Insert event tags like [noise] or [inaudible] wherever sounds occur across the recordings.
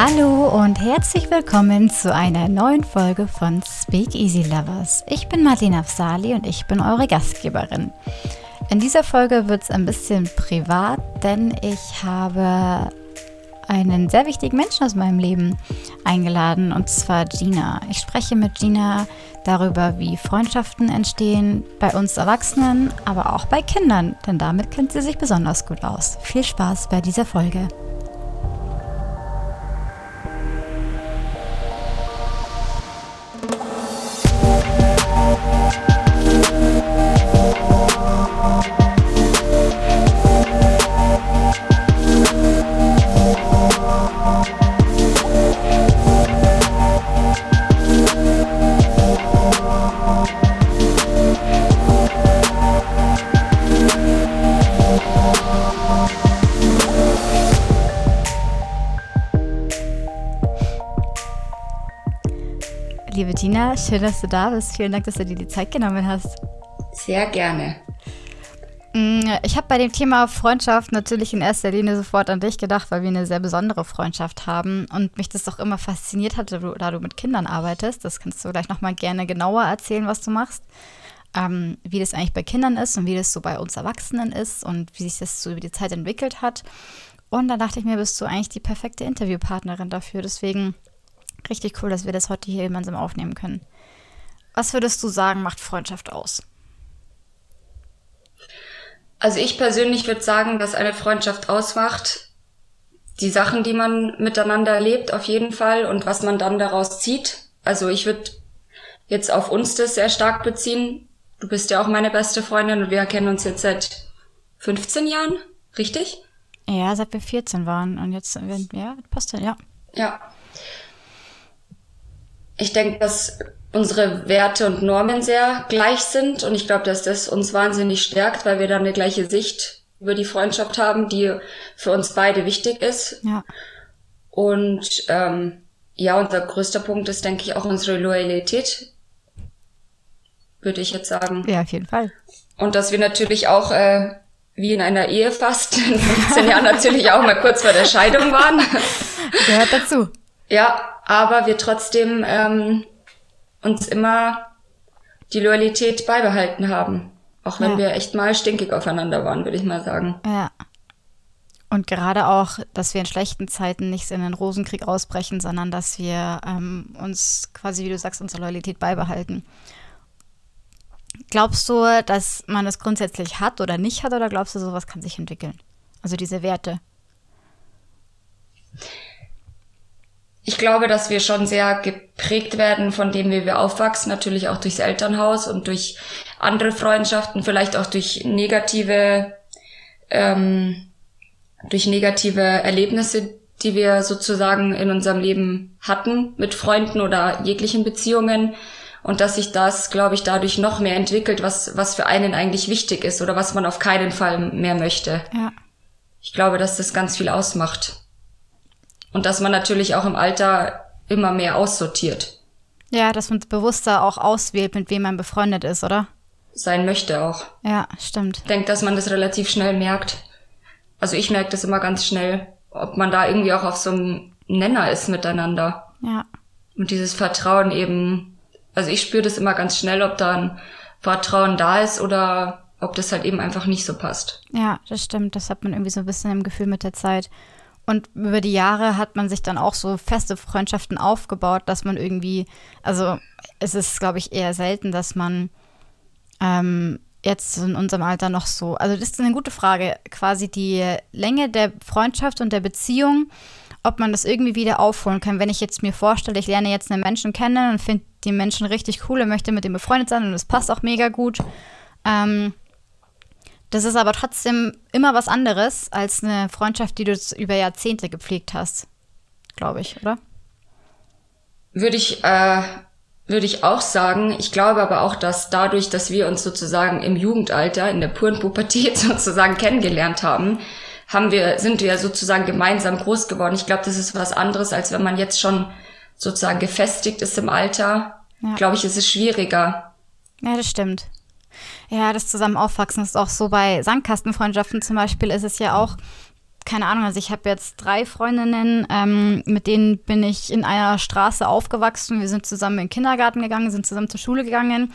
Hallo und herzlich willkommen zu einer neuen Folge von Speak Easy Lovers. Ich bin Marlene Afsali und ich bin eure Gastgeberin. In dieser Folge wird es ein bisschen privat, denn ich habe einen sehr wichtigen Menschen aus meinem Leben eingeladen, und zwar Gina. Ich spreche mit Gina darüber, wie Freundschaften entstehen bei uns Erwachsenen, aber auch bei Kindern, denn damit kennt sie sich besonders gut aus. Viel Spaß bei dieser Folge. Schön, dass du da bist. Vielen Dank, dass du dir die Zeit genommen hast. Sehr gerne. Mm, ich habe bei dem Thema Freundschaft natürlich in erster Linie sofort an dich gedacht, weil wir eine sehr besondere Freundschaft haben und mich das auch immer fasziniert hatte, da du mit Kindern arbeitest. Das kannst du gleich nochmal gerne genauer erzählen, was du machst. Ähm, wie das eigentlich bei Kindern ist und wie das so bei uns Erwachsenen ist und wie sich das so über die Zeit entwickelt hat. Und da dachte ich mir, bist du eigentlich die perfekte Interviewpartnerin dafür. Deswegen Richtig cool, dass wir das heute hier gemeinsam aufnehmen können. Was würdest du sagen, macht Freundschaft aus? Also ich persönlich würde sagen, dass eine Freundschaft ausmacht, die Sachen, die man miteinander erlebt, auf jeden Fall und was man dann daraus zieht. Also ich würde jetzt auf uns das sehr stark beziehen. Du bist ja auch meine beste Freundin und wir kennen uns jetzt seit 15 Jahren, richtig? Ja, seit wir 14 waren und jetzt, ja, passt ja, ja. Ich denke, dass unsere Werte und Normen sehr gleich sind und ich glaube, dass das uns wahnsinnig stärkt, weil wir dann eine gleiche Sicht über die Freundschaft haben, die für uns beide wichtig ist. Ja. Und ähm, ja, unser größter Punkt ist, denke ich, auch unsere Loyalität, würde ich jetzt sagen. Ja, auf jeden Fall. Und dass wir natürlich auch, äh, wie in einer Ehe fast, [laughs] in 15 Jahren natürlich auch mal kurz vor der Scheidung waren. Gehört dazu. Ja, aber wir trotzdem ähm, uns immer die Loyalität beibehalten haben. Auch wenn ja. wir echt mal stinkig aufeinander waren, würde ich mal sagen. Ja. Und gerade auch, dass wir in schlechten Zeiten nicht in den Rosenkrieg ausbrechen, sondern dass wir ähm, uns quasi, wie du sagst, unsere Loyalität beibehalten. Glaubst du, dass man das grundsätzlich hat oder nicht hat, oder glaubst du, sowas kann sich entwickeln? Also diese Werte? Ich glaube, dass wir schon sehr geprägt werden von dem, wie wir aufwachsen, natürlich auch durchs Elternhaus und durch andere Freundschaften, vielleicht auch durch negative, ähm, durch negative Erlebnisse, die wir sozusagen in unserem Leben hatten mit Freunden oder jeglichen Beziehungen und dass sich das, glaube ich, dadurch noch mehr entwickelt, was, was für einen eigentlich wichtig ist oder was man auf keinen Fall mehr möchte. Ja. Ich glaube, dass das ganz viel ausmacht. Und dass man natürlich auch im Alter immer mehr aussortiert. Ja, dass man bewusster auch auswählt, mit wem man befreundet ist, oder? Sein möchte auch. Ja, stimmt. Ich denke, dass man das relativ schnell merkt. Also ich merke das immer ganz schnell, ob man da irgendwie auch auf so einem Nenner ist miteinander. Ja. Und dieses Vertrauen eben, also ich spüre das immer ganz schnell, ob da ein Vertrauen da ist oder ob das halt eben einfach nicht so passt. Ja, das stimmt. Das hat man irgendwie so ein bisschen im Gefühl mit der Zeit. Und über die Jahre hat man sich dann auch so feste Freundschaften aufgebaut, dass man irgendwie, also es ist, glaube ich, eher selten, dass man ähm, jetzt in unserem Alter noch so, also das ist eine gute Frage, quasi die Länge der Freundschaft und der Beziehung, ob man das irgendwie wieder aufholen kann. Wenn ich jetzt mir vorstelle, ich lerne jetzt einen Menschen kennen und finde die Menschen richtig cool und möchte mit dem befreundet sein und es passt auch mega gut. Ähm, das ist aber trotzdem immer was anderes als eine Freundschaft, die du über Jahrzehnte gepflegt hast, glaube ich, oder? Würde ich, äh, würde ich auch sagen. Ich glaube aber auch, dass dadurch, dass wir uns sozusagen im Jugendalter, in der puren Pubertät [laughs] sozusagen kennengelernt haben, haben wir, sind wir sozusagen gemeinsam groß geworden. Ich glaube, das ist was anderes, als wenn man jetzt schon sozusagen gefestigt ist im Alter. Ja. Glaube ich, ist es schwieriger. Ja, das stimmt. Ja, das zusammen aufwachsen ist auch so bei Sandkastenfreundschaften zum Beispiel ist es ja auch keine Ahnung, also ich habe jetzt drei Freundinnen, ähm, mit denen bin ich in einer Straße aufgewachsen. Wir sind zusammen in den Kindergarten gegangen, sind zusammen zur Schule gegangen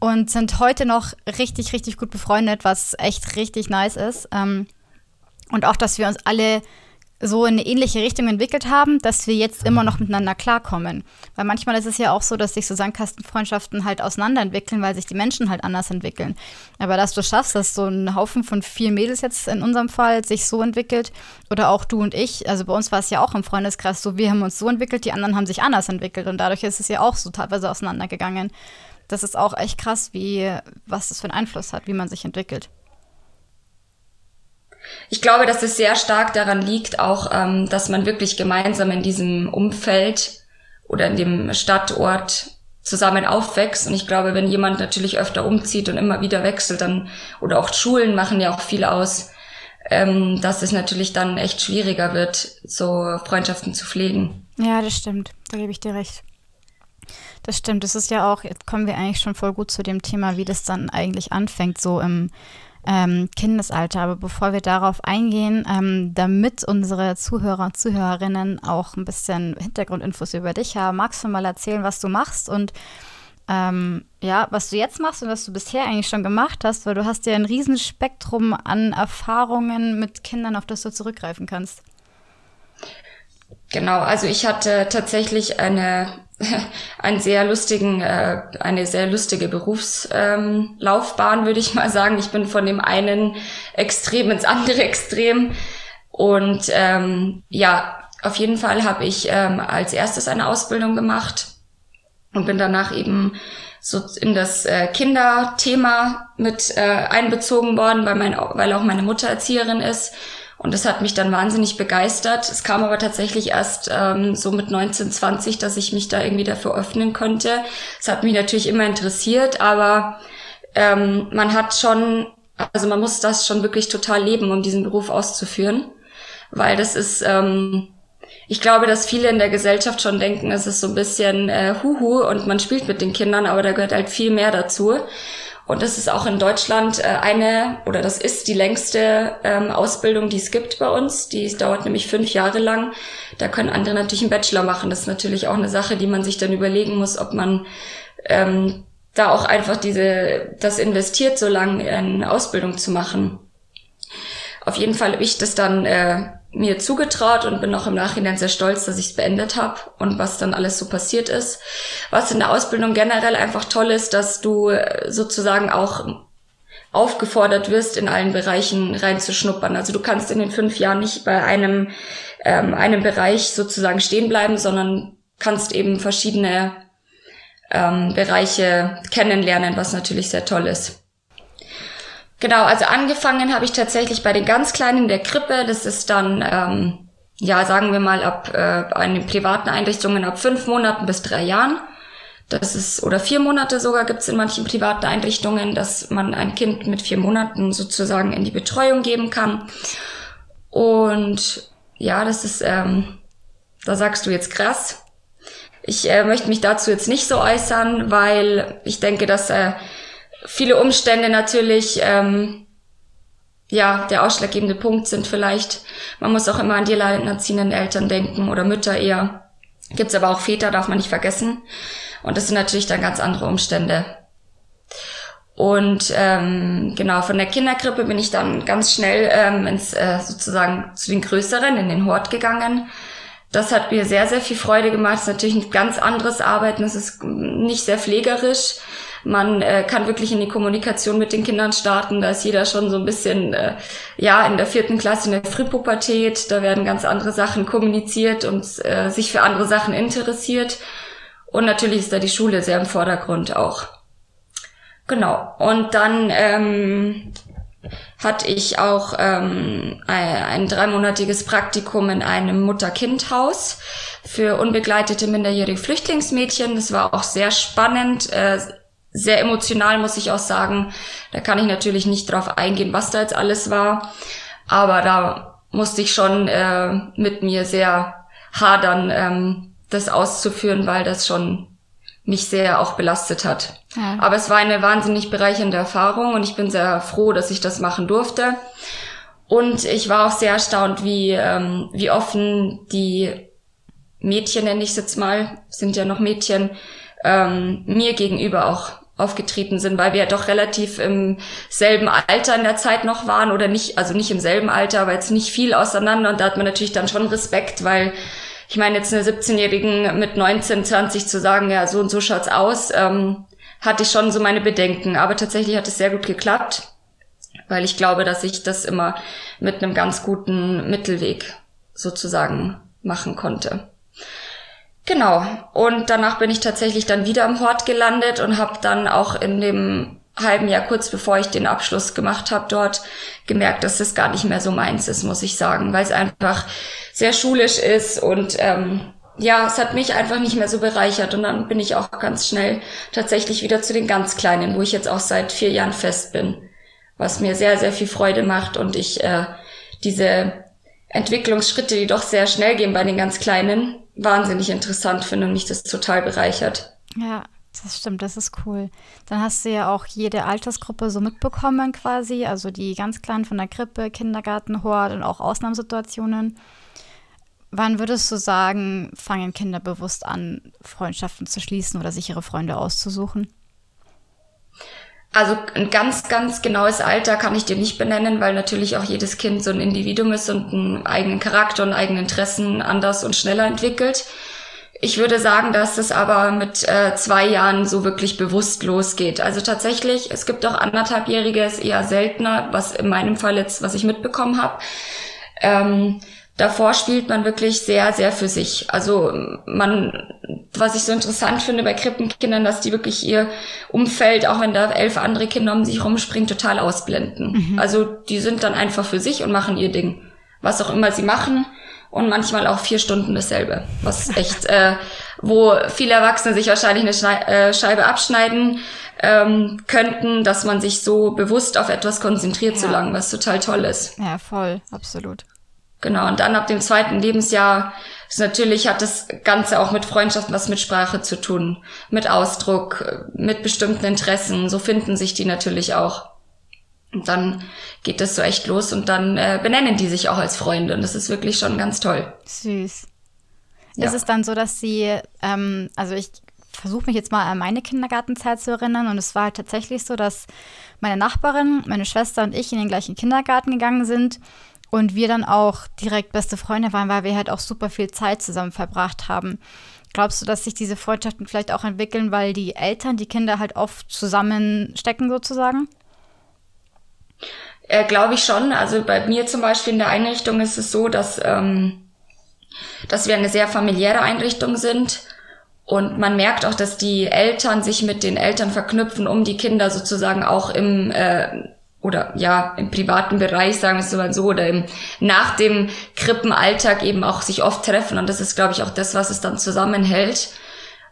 und sind heute noch richtig, richtig gut befreundet, was echt richtig nice ist. Ähm, und auch, dass wir uns alle so in eine ähnliche Richtung entwickelt haben, dass wir jetzt immer noch miteinander klarkommen. Weil manchmal ist es ja auch so, dass sich so Sandkastenfreundschaften halt auseinanderentwickeln, weil sich die Menschen halt anders entwickeln. Aber dass du schaffst, dass so ein Haufen von vier Mädels jetzt in unserem Fall sich so entwickelt, oder auch du und ich, also bei uns war es ja auch im Freundeskreis so, wir haben uns so entwickelt, die anderen haben sich anders entwickelt und dadurch ist es ja auch so teilweise auseinandergegangen. Das ist auch echt krass, wie, was das für einen Einfluss hat, wie man sich entwickelt. Ich glaube, dass es sehr stark daran liegt, auch, ähm, dass man wirklich gemeinsam in diesem Umfeld oder in dem Stadtort zusammen aufwächst. Und ich glaube, wenn jemand natürlich öfter umzieht und immer wieder wechselt, dann, oder auch Schulen machen ja auch viel aus, ähm, dass es natürlich dann echt schwieriger wird, so Freundschaften zu pflegen. Ja, das stimmt. Da gebe ich dir recht. Das stimmt. Das ist ja auch, jetzt kommen wir eigentlich schon voll gut zu dem Thema, wie das dann eigentlich anfängt, so im ähm, Kindesalter. Aber bevor wir darauf eingehen, ähm, damit unsere Zuhörer und Zuhörerinnen auch ein bisschen Hintergrundinfos über dich haben, magst du mal erzählen, was du machst und ähm, ja, was du jetzt machst und was du bisher eigentlich schon gemacht hast, weil du hast ja ein Riesenspektrum an Erfahrungen mit Kindern, auf das du zurückgreifen kannst. Genau, also ich hatte tatsächlich eine [laughs] einen sehr lustigen, äh, eine sehr lustige Berufslaufbahn, ähm, würde ich mal sagen. Ich bin von dem einen Extrem ins andere Extrem. Und ähm, ja, auf jeden Fall habe ich ähm, als erstes eine Ausbildung gemacht und bin danach eben so in das äh, Kinderthema mit äh, einbezogen worden, weil, mein, weil auch meine Mutter Erzieherin ist und das hat mich dann wahnsinnig begeistert. Es kam aber tatsächlich erst ähm, so mit 19, 20, dass ich mich da irgendwie dafür öffnen konnte. Es hat mich natürlich immer interessiert, aber ähm, man hat schon, also man muss das schon wirklich total leben, um diesen Beruf auszuführen. Weil das ist, ähm, ich glaube, dass viele in der Gesellschaft schon denken, es ist so ein bisschen äh, Huhu und man spielt mit den Kindern, aber da gehört halt viel mehr dazu. Und das ist auch in Deutschland äh, eine, oder das ist die längste ähm, Ausbildung, die es gibt bei uns. Die dauert nämlich fünf Jahre lang. Da können andere natürlich einen Bachelor machen. Das ist natürlich auch eine Sache, die man sich dann überlegen muss, ob man ähm, da auch einfach diese, das investiert, so lange eine Ausbildung zu machen. Auf jeden Fall habe ich das dann äh, mir zugetraut und bin auch im Nachhinein sehr stolz, dass ich es beendet habe und was dann alles so passiert ist. Was in der Ausbildung generell einfach toll ist, dass du äh, sozusagen auch aufgefordert wirst, in allen Bereichen reinzuschnuppern. Also du kannst in den fünf Jahren nicht bei einem, ähm, einem Bereich sozusagen stehen bleiben, sondern kannst eben verschiedene ähm, Bereiche kennenlernen, was natürlich sehr toll ist. Genau, also angefangen habe ich tatsächlich bei den ganz Kleinen in der Krippe. Das ist dann, ähm, ja, sagen wir mal, ab äh, einen privaten Einrichtungen ab fünf Monaten bis drei Jahren. Das ist, oder vier Monate sogar gibt's in manchen privaten Einrichtungen, dass man ein Kind mit vier Monaten sozusagen in die Betreuung geben kann. Und ja, das ist, ähm, da sagst du jetzt krass. Ich äh, möchte mich dazu jetzt nicht so äußern, weil ich denke, dass äh, viele Umstände natürlich ähm, ja der ausschlaggebende Punkt sind vielleicht. Man muss auch immer an die alleinerziehenden Eltern denken oder Mütter eher. Gibt's aber auch Väter, darf man nicht vergessen. Und das sind natürlich dann ganz andere Umstände. Und ähm, genau, von der Kinderkrippe bin ich dann ganz schnell ähm, ins, äh, sozusagen zu den Größeren, in den Hort gegangen. Das hat mir sehr, sehr viel Freude gemacht. Es ist natürlich ein ganz anderes Arbeiten. Es ist nicht sehr pflegerisch. Man äh, kann wirklich in die Kommunikation mit den Kindern starten. Da ist jeder schon so ein bisschen, äh, ja, in der vierten Klasse in der Frühpubertät. Da werden ganz andere Sachen kommuniziert und äh, sich für andere Sachen interessiert. Und natürlich ist da die Schule sehr im Vordergrund auch. Genau. Und dann ähm, hatte ich auch ähm, ein, ein dreimonatiges Praktikum in einem Mutter-Kind-Haus für unbegleitete minderjährige Flüchtlingsmädchen. Das war auch sehr spannend, äh, sehr emotional, muss ich auch sagen. Da kann ich natürlich nicht drauf eingehen, was da jetzt alles war. Aber da musste ich schon äh, mit mir sehr hadern, ähm, das auszuführen, weil das schon mich sehr auch belastet hat. Ja. Aber es war eine wahnsinnig bereichernde Erfahrung und ich bin sehr froh, dass ich das machen durfte. Und ich war auch sehr erstaunt, wie, ähm, wie offen die Mädchen, nenne ich es jetzt mal, sind ja noch Mädchen, ähm, mir gegenüber auch aufgetreten sind, weil wir ja doch relativ im selben Alter in der Zeit noch waren oder nicht, also nicht im selben Alter, aber jetzt nicht viel auseinander und da hat man natürlich dann schon Respekt, weil ich meine, jetzt eine 17-Jährigen mit 19, 20 zu sagen, ja, so und so schaut's aus, ähm, hatte ich schon so meine Bedenken. Aber tatsächlich hat es sehr gut geklappt, weil ich glaube, dass ich das immer mit einem ganz guten Mittelweg sozusagen machen konnte. Genau. Und danach bin ich tatsächlich dann wieder im Hort gelandet und habe dann auch in dem halben Jahr kurz bevor ich den Abschluss gemacht habe dort gemerkt, dass das gar nicht mehr so meins ist, muss ich sagen, weil es einfach sehr schulisch ist und ähm, ja, es hat mich einfach nicht mehr so bereichert und dann bin ich auch ganz schnell tatsächlich wieder zu den ganz Kleinen, wo ich jetzt auch seit vier Jahren fest bin, was mir sehr, sehr viel Freude macht und ich äh, diese Entwicklungsschritte, die doch sehr schnell gehen bei den ganz Kleinen, wahnsinnig interessant finde und mich das total bereichert. Ja, das stimmt, das ist cool. Dann hast du ja auch jede Altersgruppe so mitbekommen quasi, also die ganz Kleinen von der Krippe, Kindergarten, Hort und auch Ausnahmesituationen. Wann würdest du sagen, fangen Kinder bewusst an, Freundschaften zu schließen oder sich ihre Freunde auszusuchen? Also ein ganz, ganz genaues Alter kann ich dir nicht benennen, weil natürlich auch jedes Kind so ein Individuum ist und einen eigenen Charakter und eigene Interessen anders und schneller entwickelt. Ich würde sagen, dass es aber mit äh, zwei Jahren so wirklich bewusst losgeht. Also tatsächlich, es gibt auch anderthalbjährige, ist eher seltener, was in meinem Fall jetzt, was ich mitbekommen habe. Ähm, davor spielt man wirklich sehr, sehr für sich. Also man, was ich so interessant finde bei Krippenkindern, dass die wirklich ihr Umfeld, auch wenn da elf andere Kinder um sich rumspringen, total ausblenden. Mhm. Also die sind dann einfach für sich und machen ihr Ding. Was auch immer sie machen und manchmal auch vier Stunden dasselbe. Was [laughs] echt, äh, wo viele Erwachsene sich wahrscheinlich eine Schnei äh, Scheibe abschneiden ähm, könnten, dass man sich so bewusst auf etwas konzentriert ja. so lange, was total toll ist. Ja, voll, absolut. Genau, und dann ab dem zweiten Lebensjahr ist natürlich hat das Ganze auch mit Freundschaften was mit Sprache zu tun, mit Ausdruck, mit bestimmten Interessen. So finden sich die natürlich auch. Und dann geht das so echt los und dann äh, benennen die sich auch als Freunde und das ist wirklich schon ganz toll. Süß. Ja. Ist es dann so, dass sie, ähm, also ich versuche mich jetzt mal an meine Kindergartenzeit zu erinnern und es war halt tatsächlich so, dass meine Nachbarin, meine Schwester und ich in den gleichen Kindergarten gegangen sind und wir dann auch direkt beste Freunde waren, weil wir halt auch super viel Zeit zusammen verbracht haben. Glaubst du, dass sich diese Freundschaften vielleicht auch entwickeln, weil die Eltern die Kinder halt oft zusammenstecken sozusagen? Äh, Glaube ich schon. Also bei mir zum Beispiel in der Einrichtung ist es so, dass, ähm, dass wir eine sehr familiäre Einrichtung sind. Und man merkt auch, dass die Eltern sich mit den Eltern verknüpfen, um die Kinder sozusagen auch im äh, oder ja, im privaten Bereich, sagen wir es mal so, oder im, nach dem Krippenalltag eben auch sich oft treffen. Und das ist, glaube ich, auch das, was es dann zusammenhält.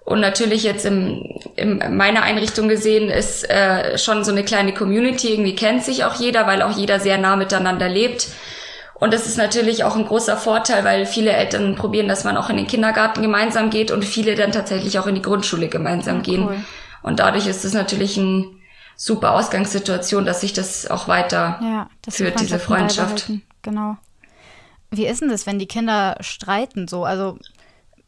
Und natürlich jetzt im, in meiner Einrichtung gesehen ist äh, schon so eine kleine Community, irgendwie kennt sich auch jeder, weil auch jeder sehr nah miteinander lebt. Und das ist natürlich auch ein großer Vorteil, weil viele Eltern probieren, dass man auch in den Kindergarten gemeinsam geht und viele dann tatsächlich auch in die Grundschule gemeinsam gehen. Cool. Und dadurch ist es natürlich ein super Ausgangssituation, dass sich das auch weiter ja, führt, diese Freundschaft. Genau. Wie ist denn das, wenn die Kinder streiten so? Also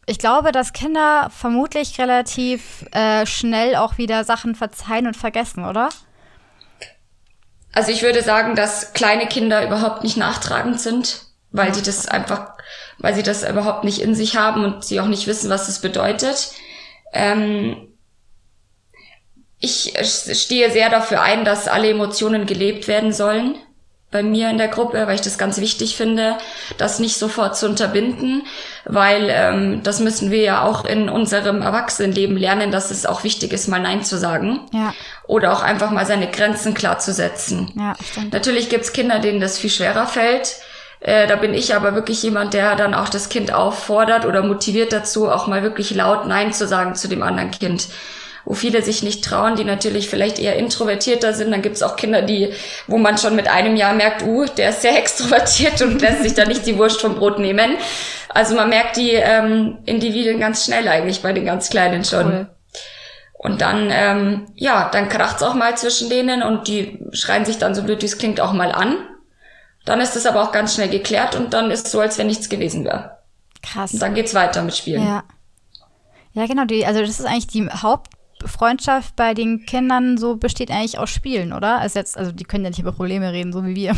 ich glaube, dass Kinder vermutlich relativ äh, schnell auch wieder Sachen verzeihen und vergessen, oder? Also ich würde sagen, dass kleine Kinder überhaupt nicht nachtragend sind, weil sie das einfach, weil sie das überhaupt nicht in sich haben und sie auch nicht wissen, was es bedeutet. Ähm, ich stehe sehr dafür ein, dass alle Emotionen gelebt werden sollen bei mir in der Gruppe, weil ich das ganz wichtig finde, das nicht sofort zu unterbinden, weil ähm, das müssen wir ja auch in unserem Erwachsenenleben lernen, dass es auch wichtig ist, mal Nein zu sagen. Ja. Oder auch einfach mal seine Grenzen klar zu setzen. Ja, stimmt. Natürlich gibt's Kinder, denen das viel schwerer fällt. Äh, da bin ich aber wirklich jemand, der dann auch das Kind auffordert oder motiviert dazu, auch mal wirklich laut Nein zu sagen zu dem anderen Kind wo viele sich nicht trauen, die natürlich vielleicht eher introvertierter sind. Dann gibt es auch Kinder, die, wo man schon mit einem Jahr merkt, uh, der ist sehr [laughs] extrovertiert und lässt sich da nicht die Wurst vom Brot nehmen. Also man merkt die ähm, Individuen ganz schnell eigentlich bei den ganz Kleinen schon. Cool. Und dann, ähm, ja, dann kracht's auch mal zwischen denen und die schreien sich dann so blöd, wie es klingt, auch mal an. Dann ist es aber auch ganz schnell geklärt und dann ist es so, als wenn nichts gewesen wäre. Krass. Und dann geht's weiter mit Spielen. Ja. Ja, genau. Die, also das ist eigentlich die Hauptfreundschaft bei den Kindern so besteht eigentlich aus Spielen, oder? Also jetzt, also die können ja nicht über Probleme reden, so wie wir.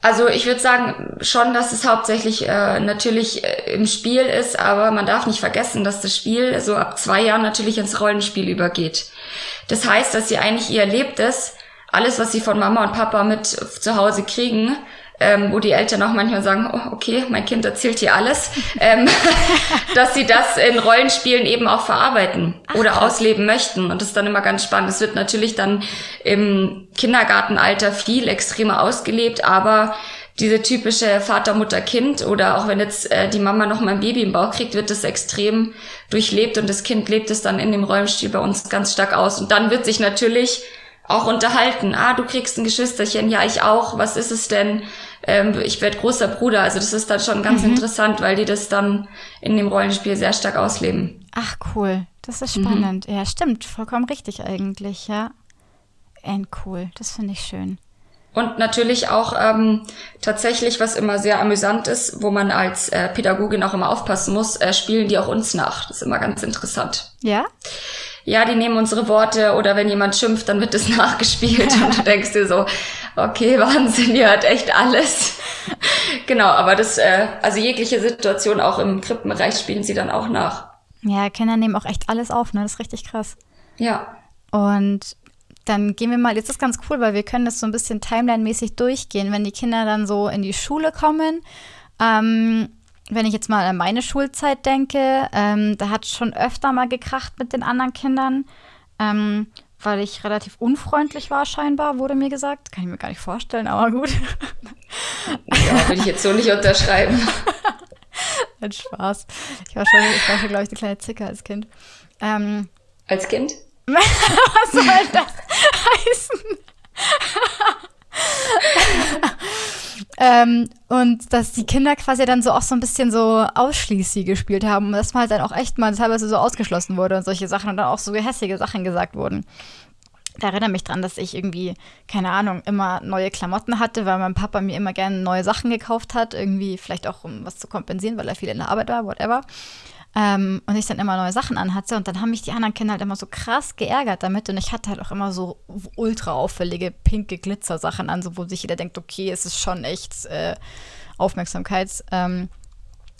Also ich würde sagen schon, dass es hauptsächlich äh, natürlich äh, im Spiel ist, aber man darf nicht vergessen, dass das Spiel so ab zwei Jahren natürlich ins Rollenspiel übergeht. Das heißt, dass sie eigentlich ihr Erlebtes, alles, was sie von Mama und Papa mit zu Hause kriegen, ähm, wo die Eltern auch manchmal sagen, oh, okay, mein Kind erzählt hier alles, ähm, [laughs] dass sie das in Rollenspielen eben auch verarbeiten Ach, oder krass. ausleben möchten. Und das ist dann immer ganz spannend. Es wird natürlich dann im Kindergartenalter viel extremer ausgelebt, aber diese typische Vater, Mutter, Kind oder auch wenn jetzt äh, die Mama noch mal ein Baby im Bauch kriegt, wird das extrem durchlebt und das Kind lebt es dann in dem Rollenspiel bei uns ganz stark aus. Und dann wird sich natürlich auch unterhalten. Ah, du kriegst ein Geschwisterchen, ja, ich auch. Was ist es denn? ähm, ich werde großer Bruder. Also das ist dann schon ganz mhm. interessant, weil die das dann in dem Rollenspiel sehr stark ausleben. Ach cool, das ist spannend. Mhm. Ja, stimmt, vollkommen richtig eigentlich, ja. End cool, das finde ich schön. Und natürlich auch ähm, tatsächlich, was immer sehr amüsant ist, wo man als äh, Pädagogin auch immer aufpassen muss, äh, spielen die auch uns nach. Das ist immer ganz interessant. Ja? Ja, die nehmen unsere Worte oder wenn jemand schimpft, dann wird es [laughs] nachgespielt und du denkst dir so, okay, Wahnsinn, ihr hört echt alles. genau, aber das, äh, also jegliche Situation auch im Krippenbereich spielen sie dann auch nach. Ja, Kinder nehmen auch echt alles auf, ne? Das ist richtig krass. Ja. Und dann gehen wir mal, jetzt ist ganz cool, weil wir können das so ein bisschen timeline-mäßig durchgehen, wenn die Kinder dann so in die Schule kommen. Ähm, wenn ich jetzt mal an meine Schulzeit denke, ähm, da hat schon öfter mal gekracht mit den anderen Kindern. Ähm, weil ich relativ unfreundlich war, scheinbar, wurde mir gesagt. Kann ich mir gar nicht vorstellen, aber gut. Ja, würde ich jetzt so nicht unterschreiben. [laughs] Ein Spaß. Ich war schon, ich war schon, glaube ich, eine kleine Zicke als Kind. Ähm, als Kind? [laughs] Was soll das heißen? [laughs] ähm, und dass die Kinder quasi dann so auch so ein bisschen so ausschließlich gespielt haben und dass man halt dann auch echt mal teilweise so ausgeschlossen wurde und solche Sachen und dann auch so gehässige Sachen gesagt wurden. Da erinnere mich dran, dass ich irgendwie, keine Ahnung, immer neue Klamotten hatte, weil mein Papa mir immer gerne neue Sachen gekauft hat, irgendwie vielleicht auch um was zu kompensieren, weil er viel in der Arbeit war, whatever. Ähm, und ich dann immer neue Sachen anhatte. Und dann haben mich die anderen Kinder halt immer so krass geärgert damit. Und ich hatte halt auch immer so ultra auffällige pinke Glitzersachen an, so wo sich jeder denkt, okay, es ist schon echt äh, Aufmerksamkeit. Ähm,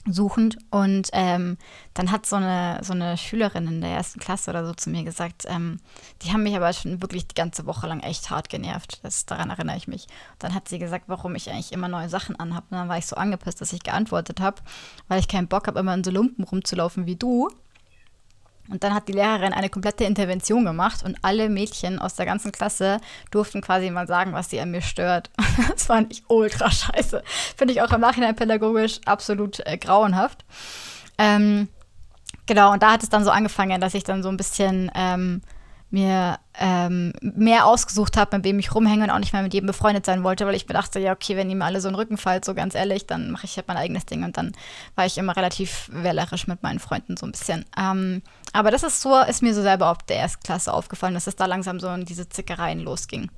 suchend. Und ähm, dann hat so eine, so eine Schülerin in der ersten Klasse oder so zu mir gesagt, ähm, die haben mich aber schon wirklich die ganze Woche lang echt hart genervt. Das, daran erinnere ich mich. Und dann hat sie gesagt, warum ich eigentlich immer neue Sachen anhabe. Und dann war ich so angepisst, dass ich geantwortet habe, weil ich keinen Bock habe, immer in so Lumpen rumzulaufen wie du. Und dann hat die Lehrerin eine komplette Intervention gemacht und alle Mädchen aus der ganzen Klasse durften quasi mal sagen, was sie an mir stört. [laughs] Das fand ich ultra scheiße. Finde ich auch im Nachhinein pädagogisch absolut äh, grauenhaft. Ähm, genau, und da hat es dann so angefangen, dass ich dann so ein bisschen ähm, mir ähm, mehr ausgesucht habe, mit wem ich rumhänge und auch nicht mehr mit jedem befreundet sein wollte, weil ich mir dachte, ja, okay, wenn ihr mir alle so einen Rücken fallt, so ganz ehrlich, dann mache ich halt mein eigenes Ding und dann war ich immer relativ wählerisch mit meinen Freunden so ein bisschen. Ähm, aber das ist so, ist mir so selber auf der Erstklasse aufgefallen, dass es da langsam so in diese Zickereien losging.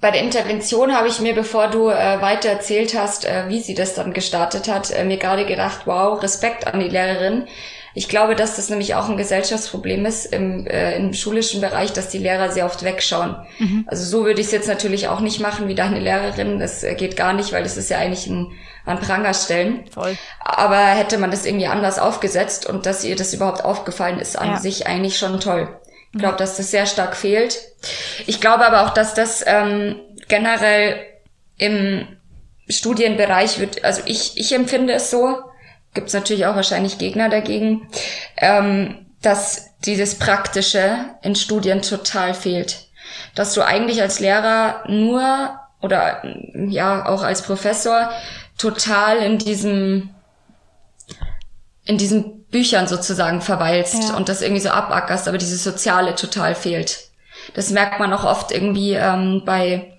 Bei der Intervention habe ich mir, bevor du äh, weiter erzählt hast, äh, wie sie das dann gestartet hat, äh, mir gerade gedacht, wow, Respekt an die Lehrerin, ich glaube, dass das nämlich auch ein Gesellschaftsproblem ist im, äh, im schulischen Bereich, dass die Lehrer sehr oft wegschauen. Mhm. Also so würde ich es jetzt natürlich auch nicht machen wie deine Lehrerin. Das äh, geht gar nicht, weil das ist ja eigentlich ein an Pranger stellen. Voll. Aber hätte man das irgendwie anders aufgesetzt und dass ihr das überhaupt aufgefallen ist an ja. sich eigentlich schon toll. Ich glaube, dass das sehr stark fehlt. Ich glaube aber auch, dass das ähm, generell im Studienbereich wird, also ich, ich empfinde es so, gibt es natürlich auch wahrscheinlich Gegner dagegen, ähm, dass dieses Praktische in Studien total fehlt. Dass du eigentlich als Lehrer nur oder ja auch als Professor total in diesem in diesen Büchern sozusagen verweilst ja. und das irgendwie so abackerst, aber dieses Soziale total fehlt. Das merkt man auch oft irgendwie ähm, bei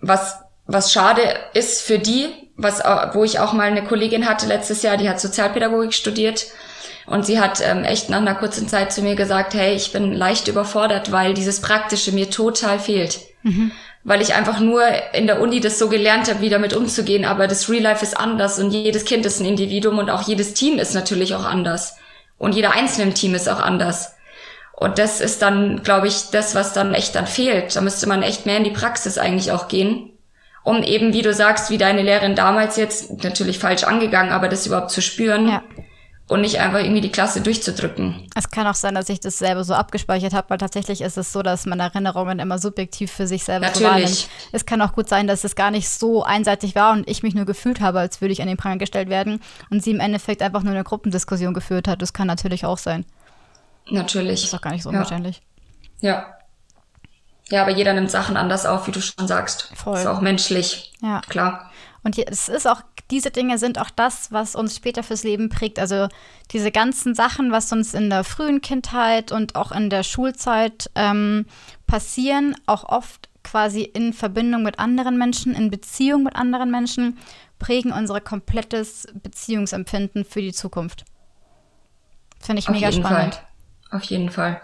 was was schade ist für die, was, wo ich auch mal eine Kollegin hatte letztes Jahr, die hat Sozialpädagogik studiert. Und sie hat ähm, echt nach einer kurzen Zeit zu mir gesagt, hey, ich bin leicht überfordert, weil dieses Praktische mir total fehlt. Mhm. Weil ich einfach nur in der Uni das so gelernt habe, wie damit umzugehen. Aber das Real Life ist anders und jedes Kind ist ein Individuum und auch jedes Team ist natürlich auch anders. Und jeder Einzelne im Team ist auch anders. Und das ist dann, glaube ich, das, was dann echt dann fehlt. Da müsste man echt mehr in die Praxis eigentlich auch gehen, um eben, wie du sagst, wie deine Lehrerin damals jetzt, natürlich falsch angegangen, aber das überhaupt zu spüren. Ja und nicht einfach irgendwie die Klasse durchzudrücken. Es kann auch sein, dass ich das selber so abgespeichert habe, weil tatsächlich ist es so, dass man Erinnerungen immer subjektiv für sich selber Natürlich. so wahrnimmt. Es kann auch gut sein, dass es gar nicht so einseitig war und ich mich nur gefühlt habe, als würde ich an den Pranger gestellt werden und sie im Endeffekt einfach nur eine Gruppendiskussion geführt hat. Das kann natürlich auch sein. Natürlich. Das ist auch gar nicht so unwahrscheinlich. Ja. ja. Ja, aber jeder nimmt Sachen anders auf, wie du schon sagst. Voll. Ist auch menschlich. Ja. Klar. Und es ist auch, diese Dinge sind auch das, was uns später fürs Leben prägt. Also diese ganzen Sachen, was uns in der frühen Kindheit und auch in der Schulzeit ähm, passieren, auch oft quasi in Verbindung mit anderen Menschen, in Beziehung mit anderen Menschen, prägen unser komplettes Beziehungsempfinden für die Zukunft. Finde ich Auf mega spannend. Fall. Auf jeden Fall.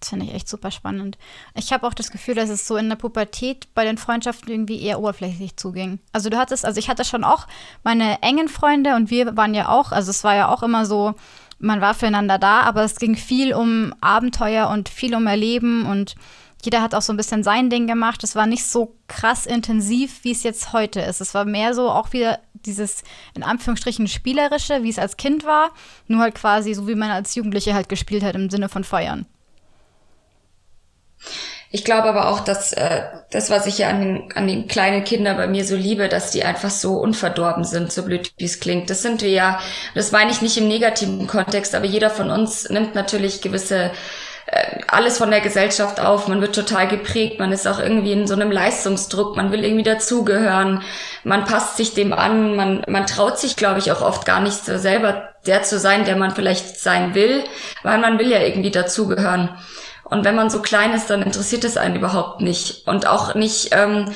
Das finde ich echt super spannend. Ich habe auch das Gefühl, dass es so in der Pubertät bei den Freundschaften irgendwie eher oberflächlich zuging. Also du hattest, also ich hatte schon auch meine engen Freunde und wir waren ja auch, also es war ja auch immer so, man war füreinander da, aber es ging viel um Abenteuer und viel um Erleben und jeder hat auch so ein bisschen sein Ding gemacht. Es war nicht so krass intensiv, wie es jetzt heute ist. Es war mehr so auch wieder dieses in Anführungsstrichen spielerische, wie es als Kind war, nur halt quasi so, wie man als Jugendliche halt gespielt hat im Sinne von Feiern. Ich glaube aber auch, dass äh, das, was ich ja an den, an den kleinen Kindern bei mir so liebe, dass die einfach so unverdorben sind, so blöd wie es klingt. Das sind wir ja, das meine ich nicht im negativen Kontext, aber jeder von uns nimmt natürlich gewisse äh, alles von der Gesellschaft auf. Man wird total geprägt. Man ist auch irgendwie in so einem Leistungsdruck. Man will irgendwie dazugehören. Man passt sich dem an. Man, man traut sich, glaube ich, auch oft gar nicht so selber der zu sein, der man vielleicht sein will, weil man will ja irgendwie dazugehören. Und wenn man so klein ist, dann interessiert es einen überhaupt nicht. Und auch nicht, ähm,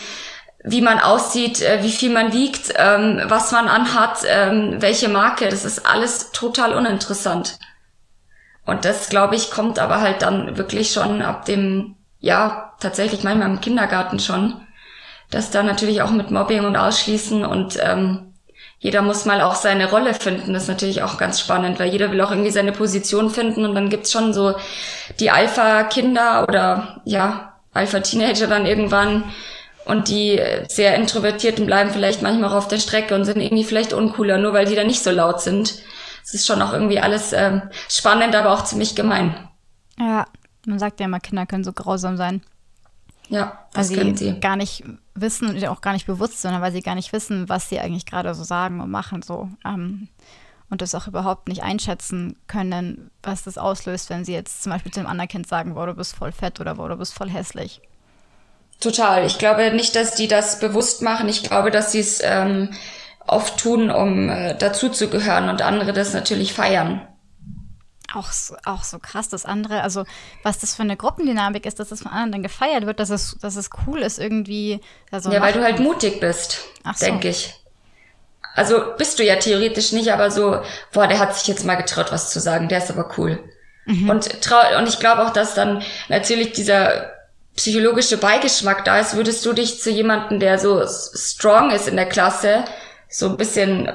wie man aussieht, äh, wie viel man wiegt, ähm, was man anhat, ähm, welche Marke. Das ist alles total uninteressant. Und das, glaube ich, kommt aber halt dann wirklich schon ab dem, ja, tatsächlich manchmal im Kindergarten schon, dass da natürlich auch mit Mobbing und Ausschließen und ähm, jeder muss mal auch seine Rolle finden. Das ist natürlich auch ganz spannend, weil jeder will auch irgendwie seine Position finden und dann gibt's schon so die Alpha-Kinder oder ja, Alpha-Teenager dann irgendwann und die sehr Introvertierten bleiben vielleicht manchmal auch auf der Strecke und sind irgendwie vielleicht uncooler, nur weil die da nicht so laut sind. Es ist schon auch irgendwie alles ähm, spannend, aber auch ziemlich gemein. Ja, man sagt ja immer, Kinder können so grausam sein. Ja, das weil sie, sie gar nicht wissen und auch gar nicht bewusst sind, weil sie gar nicht wissen, was sie eigentlich gerade so sagen und machen so. Ähm, und das auch überhaupt nicht einschätzen können, was das auslöst, wenn sie jetzt zum Beispiel zu einem anderen Kind sagen, boah, du bist voll fett oder boah, du bist voll hässlich. Total. Ich glaube nicht, dass die das bewusst machen. Ich glaube, dass sie es ähm, oft tun, um äh, dazuzugehören und andere das natürlich feiern auch so, auch so krass, das andere, also was das für eine Gruppendynamik ist, dass das von anderen gefeiert wird, dass es, dass es cool ist irgendwie. Also ja, weil du halt mutig bist, so. denke ich. Also bist du ja theoretisch nicht, aber so, boah, der hat sich jetzt mal getraut, was zu sagen, der ist aber cool. Mhm. Und, trau und ich glaube auch, dass dann natürlich dieser psychologische Beigeschmack da ist, würdest du dich zu jemandem, der so strong ist in der Klasse, so ein bisschen,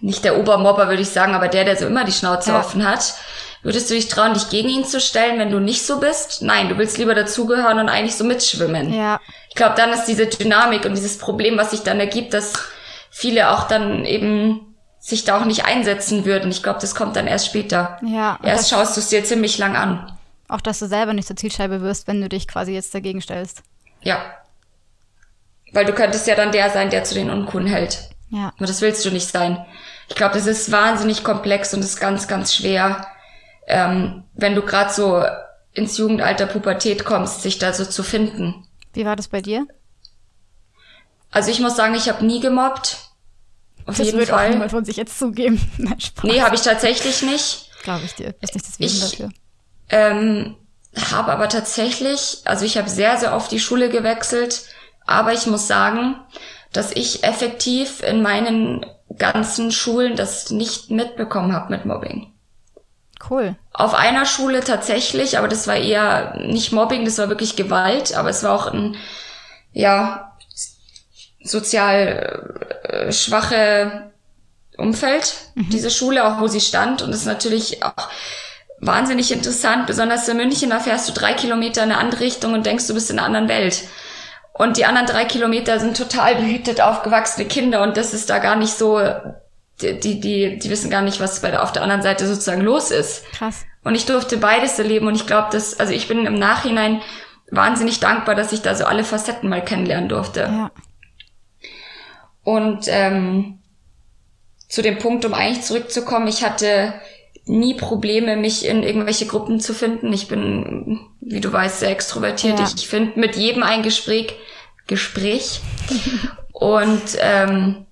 nicht der Obermobber würde ich sagen, aber der, der so immer die Schnauze ja. offen hat, Würdest du dich trauen, dich gegen ihn zu stellen, wenn du nicht so bist? Nein, du willst lieber dazugehören und eigentlich so mitschwimmen. Ja. Ich glaube, dann ist diese Dynamik und dieses Problem, was sich dann ergibt, dass viele auch dann eben sich da auch nicht einsetzen würden. Ich glaube, das kommt dann erst später. Ja. Erst schaust du es dir ziemlich lang an. Auch, dass du selber nicht zur Zielscheibe wirst, wenn du dich quasi jetzt dagegen stellst. Ja. Weil du könntest ja dann der sein, der zu den Uncoolen hält. Ja. Aber das willst du nicht sein. Ich glaube, das ist wahnsinnig komplex und ist ganz, ganz schwer, ähm, wenn du gerade so ins Jugendalter Pubertät kommst, sich da so zu finden. Wie war das bei dir? Also ich muss sagen, ich habe nie gemobbt. Auf das jeden wird Fall. auch niemand von sich jetzt zugeben. [laughs] Nein, Spaß. Nee, habe ich tatsächlich nicht. Glaube ich dir. Ist nicht das Wesen ich, dafür. Ähm, habe aber tatsächlich, also ich habe sehr, sehr oft die Schule gewechselt, aber ich muss sagen, dass ich effektiv in meinen ganzen Schulen das nicht mitbekommen habe mit Mobbing. Cool. Auf einer Schule tatsächlich, aber das war eher nicht Mobbing, das war wirklich Gewalt, aber es war auch ein, ja, sozial äh, schwache Umfeld, mhm. diese Schule, auch wo sie stand. Und das ist natürlich auch wahnsinnig interessant. Besonders in München, da fährst du drei Kilometer in eine andere Richtung und denkst, du bist in einer anderen Welt. Und die anderen drei Kilometer sind total behütet aufgewachsene Kinder und das ist da gar nicht so, die, die, die, die wissen gar nicht, was bei der, auf der anderen Seite sozusagen los ist. Krass. Und ich durfte beides erleben und ich glaube, dass, also ich bin im Nachhinein wahnsinnig dankbar, dass ich da so alle Facetten mal kennenlernen durfte. Ja. Und ähm, zu dem Punkt, um eigentlich zurückzukommen, ich hatte nie Probleme, mich in irgendwelche Gruppen zu finden. Ich bin, wie du weißt, sehr extrovertiert. Ja. Ich finde mit jedem ein Gespräch. Gespräch. Und ähm,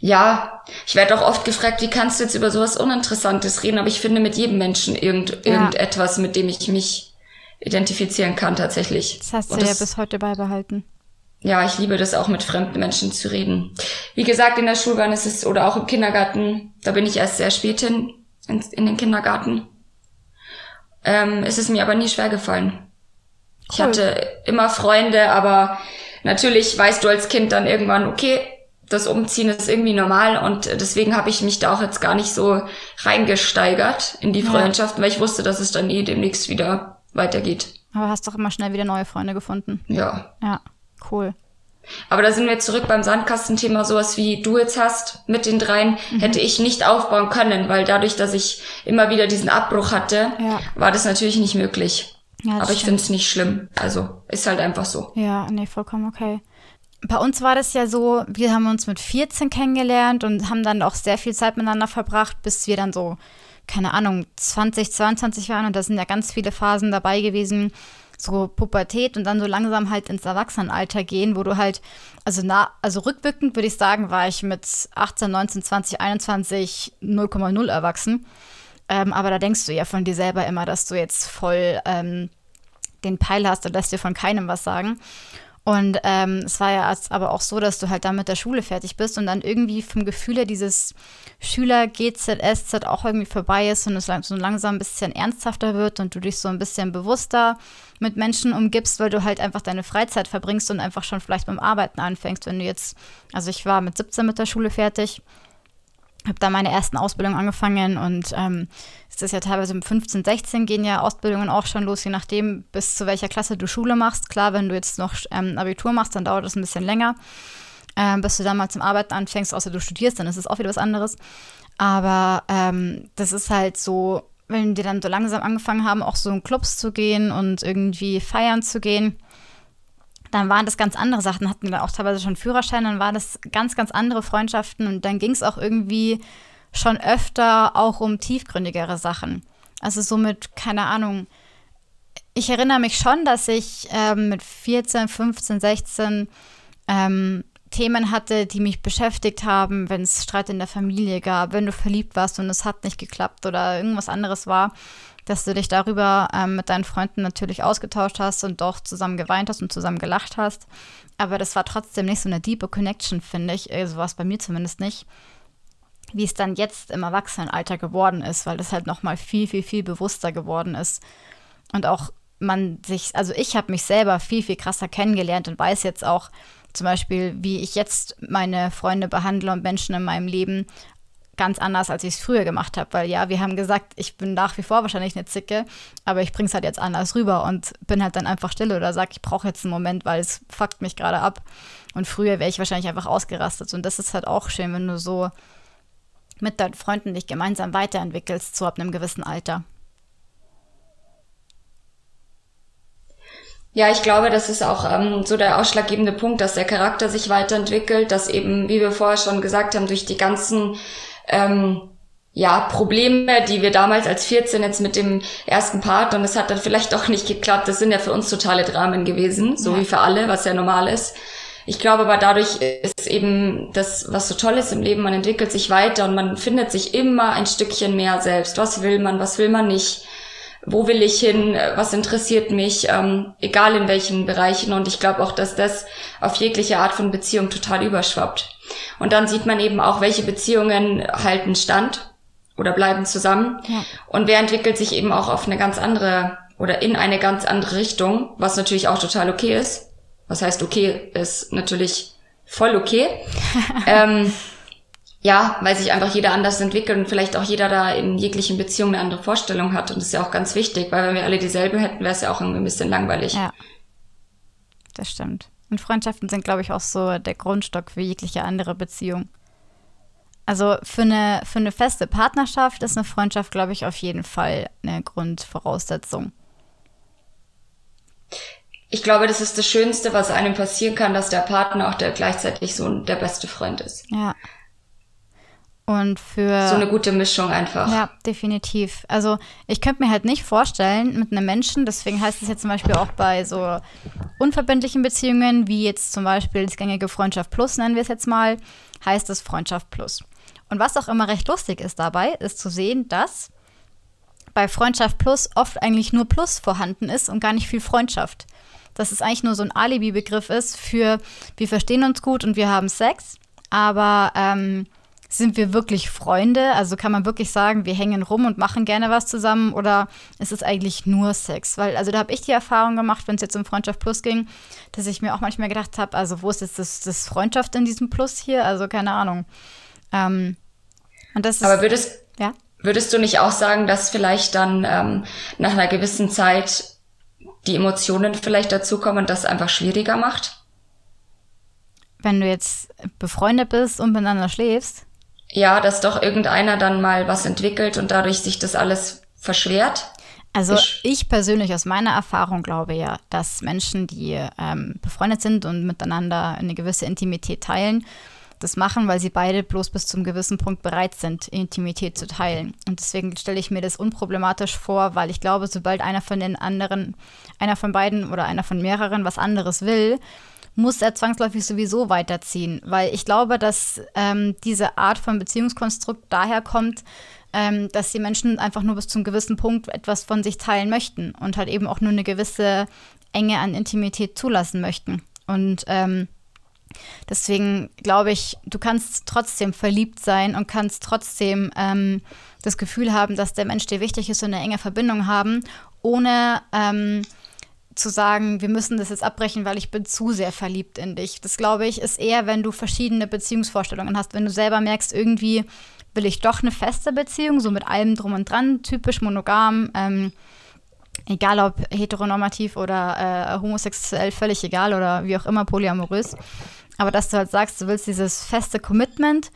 ja, ich werde auch oft gefragt, wie kannst du jetzt über sowas Uninteressantes reden? Aber ich finde mit jedem Menschen irgend, ja. irgendetwas, mit dem ich mich identifizieren kann tatsächlich. Das hast du das, ja bis heute beibehalten ja, ich liebe das auch mit fremden Menschen zu reden. Wie gesagt, in der Schulbahn ist es oder auch im Kindergarten, da bin ich erst sehr spät hin in, in den Kindergarten. Ähm, es ist mir aber nie schwer gefallen. Cool. Ich hatte immer Freunde, aber natürlich weißt du als Kind dann irgendwann, okay, das Umziehen ist irgendwie normal und deswegen habe ich mich da auch jetzt gar nicht so reingesteigert in die Freundschaften, ja. weil ich wusste, dass es dann eh demnächst wieder weitergeht. Aber hast doch immer schnell wieder neue Freunde gefunden. Ja. Ja. Cool. Aber da sind wir zurück beim Sandkastenthema, sowas wie du jetzt hast mit den dreien, mhm. hätte ich nicht aufbauen können, weil dadurch, dass ich immer wieder diesen Abbruch hatte, ja. war das natürlich nicht möglich. Ja, Aber ich finde es nicht schlimm. Also ist halt einfach so. Ja, nee, vollkommen okay. Bei uns war das ja so, wir haben uns mit 14 kennengelernt und haben dann auch sehr viel Zeit miteinander verbracht, bis wir dann so, keine Ahnung, 20, 22 waren. Und da sind ja ganz viele Phasen dabei gewesen, so Pubertät und dann so langsam halt ins Erwachsenenalter gehen, wo du halt, also na, also rückwirkend würde ich sagen, war ich mit 18, 19, 20, 21 0,0 erwachsen. Ähm, aber da denkst du ja von dir selber immer, dass du jetzt voll ähm, den Peil hast und lässt dir von keinem was sagen. Und ähm, es war ja aber auch so, dass du halt dann mit der Schule fertig bist und dann irgendwie vom Gefühl her dieses Schüler GZSZ auch irgendwie vorbei ist und es so langsam ein bisschen ernsthafter wird und du dich so ein bisschen bewusster mit Menschen umgibst, weil du halt einfach deine Freizeit verbringst und einfach schon vielleicht beim Arbeiten anfängst. Wenn du jetzt, also ich war mit 17 mit der Schule fertig habe da meine ersten Ausbildungen angefangen und ähm, es ist ja teilweise mit 15, 16 gehen ja Ausbildungen auch schon los, je nachdem, bis zu welcher Klasse du Schule machst. Klar, wenn du jetzt noch ähm, Abitur machst, dann dauert das ein bisschen länger, ähm, bis du dann mal zum Arbeiten anfängst, außer du studierst, dann ist es auch wieder was anderes. Aber ähm, das ist halt so, wenn die dann so langsam angefangen haben, auch so in Clubs zu gehen und irgendwie feiern zu gehen, dann waren das ganz andere Sachen, hatten dann auch teilweise schon Führerschein, dann waren das ganz, ganz andere Freundschaften und dann ging es auch irgendwie schon öfter auch um tiefgründigere Sachen. Also somit, keine Ahnung, ich erinnere mich schon, dass ich ähm, mit 14, 15, 16 ähm, Themen hatte, die mich beschäftigt haben, wenn es Streit in der Familie gab, wenn du verliebt warst und es hat nicht geklappt oder irgendwas anderes war dass du dich darüber ähm, mit deinen Freunden natürlich ausgetauscht hast und doch zusammen geweint hast und zusammen gelacht hast. Aber das war trotzdem nicht so eine diepe Connection, finde ich. So war es bei mir zumindest nicht. Wie es dann jetzt im Erwachsenenalter geworden ist, weil das halt nochmal viel, viel, viel bewusster geworden ist. Und auch man sich, also ich habe mich selber viel, viel krasser kennengelernt und weiß jetzt auch zum Beispiel, wie ich jetzt meine Freunde behandle und Menschen in meinem Leben, ganz anders, als ich es früher gemacht habe. Weil ja, wir haben gesagt, ich bin nach wie vor wahrscheinlich eine Zicke, aber ich bringe es halt jetzt anders rüber und bin halt dann einfach still oder sage, ich brauche jetzt einen Moment, weil es fuckt mich gerade ab. Und früher wäre ich wahrscheinlich einfach ausgerastet. Und das ist halt auch schön, wenn du so mit deinen Freunden dich gemeinsam weiterentwickelst, so ab einem gewissen Alter. Ja, ich glaube, das ist auch ähm, so der ausschlaggebende Punkt, dass der Charakter sich weiterentwickelt, dass eben, wie wir vorher schon gesagt haben, durch die ganzen ähm, ja, Probleme, die wir damals als 14 jetzt mit dem ersten Part und es hat dann vielleicht auch nicht geklappt. Das sind ja für uns totale Dramen gewesen, so ja. wie für alle, was ja normal ist. Ich glaube aber dadurch ist eben das, was so toll ist im Leben, man entwickelt sich weiter und man findet sich immer ein Stückchen mehr selbst. Was will man, was will man nicht? Wo will ich hin? Was interessiert mich? Ähm, egal in welchen Bereichen. Und ich glaube auch, dass das auf jegliche Art von Beziehung total überschwappt. Und dann sieht man eben auch, welche Beziehungen halten stand oder bleiben zusammen. Ja. Und wer entwickelt sich eben auch auf eine ganz andere oder in eine ganz andere Richtung, was natürlich auch total okay ist. Was heißt okay, ist natürlich voll okay. [laughs] ähm, ja, weil sich einfach jeder anders entwickelt und vielleicht auch jeder da in jeglichen Beziehungen eine andere Vorstellung hat. Und das ist ja auch ganz wichtig, weil wenn wir alle dieselbe hätten, wäre es ja auch irgendwie ein bisschen langweilig. Ja. Das stimmt. Und Freundschaften sind, glaube ich, auch so der Grundstock für jegliche andere Beziehung. Also für eine, für eine feste Partnerschaft ist eine Freundschaft, glaube ich, auf jeden Fall eine Grundvoraussetzung. Ich glaube, das ist das Schönste, was einem passieren kann, dass der Partner auch der gleichzeitig so der beste Freund ist. Ja. Und für. So eine gute Mischung einfach. Ja, definitiv. Also, ich könnte mir halt nicht vorstellen, mit einem Menschen, deswegen heißt es jetzt zum Beispiel auch bei so unverbindlichen Beziehungen, wie jetzt zum Beispiel das gängige Freundschaft Plus, nennen wir es jetzt mal, heißt es Freundschaft Plus. Und was auch immer recht lustig ist dabei, ist zu sehen, dass bei Freundschaft Plus oft eigentlich nur Plus vorhanden ist und gar nicht viel Freundschaft. Dass es eigentlich nur so ein Alibi-Begriff ist für wir verstehen uns gut und wir haben Sex, aber ähm, sind wir wirklich Freunde? Also kann man wirklich sagen, wir hängen rum und machen gerne was zusammen oder ist es eigentlich nur Sex? Weil, also da habe ich die Erfahrung gemacht, wenn es jetzt um Freundschaft Plus ging, dass ich mir auch manchmal gedacht habe, also wo ist jetzt das, das Freundschaft in diesem Plus hier? Also keine Ahnung. Ähm, und das ist, Aber würdest, ja? würdest du nicht auch sagen, dass vielleicht dann ähm, nach einer gewissen Zeit die Emotionen vielleicht dazukommen und das einfach schwieriger macht? Wenn du jetzt befreundet bist und miteinander schläfst? Ja, dass doch irgendeiner dann mal was entwickelt und dadurch sich das alles verschwert. Also ich, ich persönlich aus meiner Erfahrung glaube ja, dass Menschen, die ähm, befreundet sind und miteinander eine gewisse Intimität teilen, das machen, weil sie beide bloß bis zum gewissen Punkt bereit sind, Intimität zu teilen. Und deswegen stelle ich mir das unproblematisch vor, weil ich glaube, sobald einer von den anderen, einer von beiden oder einer von mehreren was anderes will, muss er zwangsläufig sowieso weiterziehen. Weil ich glaube, dass ähm, diese Art von Beziehungskonstrukt daher kommt, ähm, dass die Menschen einfach nur bis zum gewissen Punkt etwas von sich teilen möchten und halt eben auch nur eine gewisse Enge an Intimität zulassen möchten. Und ähm, deswegen glaube ich, du kannst trotzdem verliebt sein und kannst trotzdem ähm, das Gefühl haben, dass der Mensch dir wichtig ist und eine enge Verbindung haben, ohne ähm, zu sagen, wir müssen das jetzt abbrechen, weil ich bin zu sehr verliebt in dich. Das glaube ich ist eher, wenn du verschiedene Beziehungsvorstellungen hast, wenn du selber merkst, irgendwie will ich doch eine feste Beziehung, so mit allem drum und dran, typisch monogam, ähm, egal ob heteronormativ oder äh, homosexuell, völlig egal oder wie auch immer polyamorös. Aber dass du halt sagst, du willst dieses feste Commitment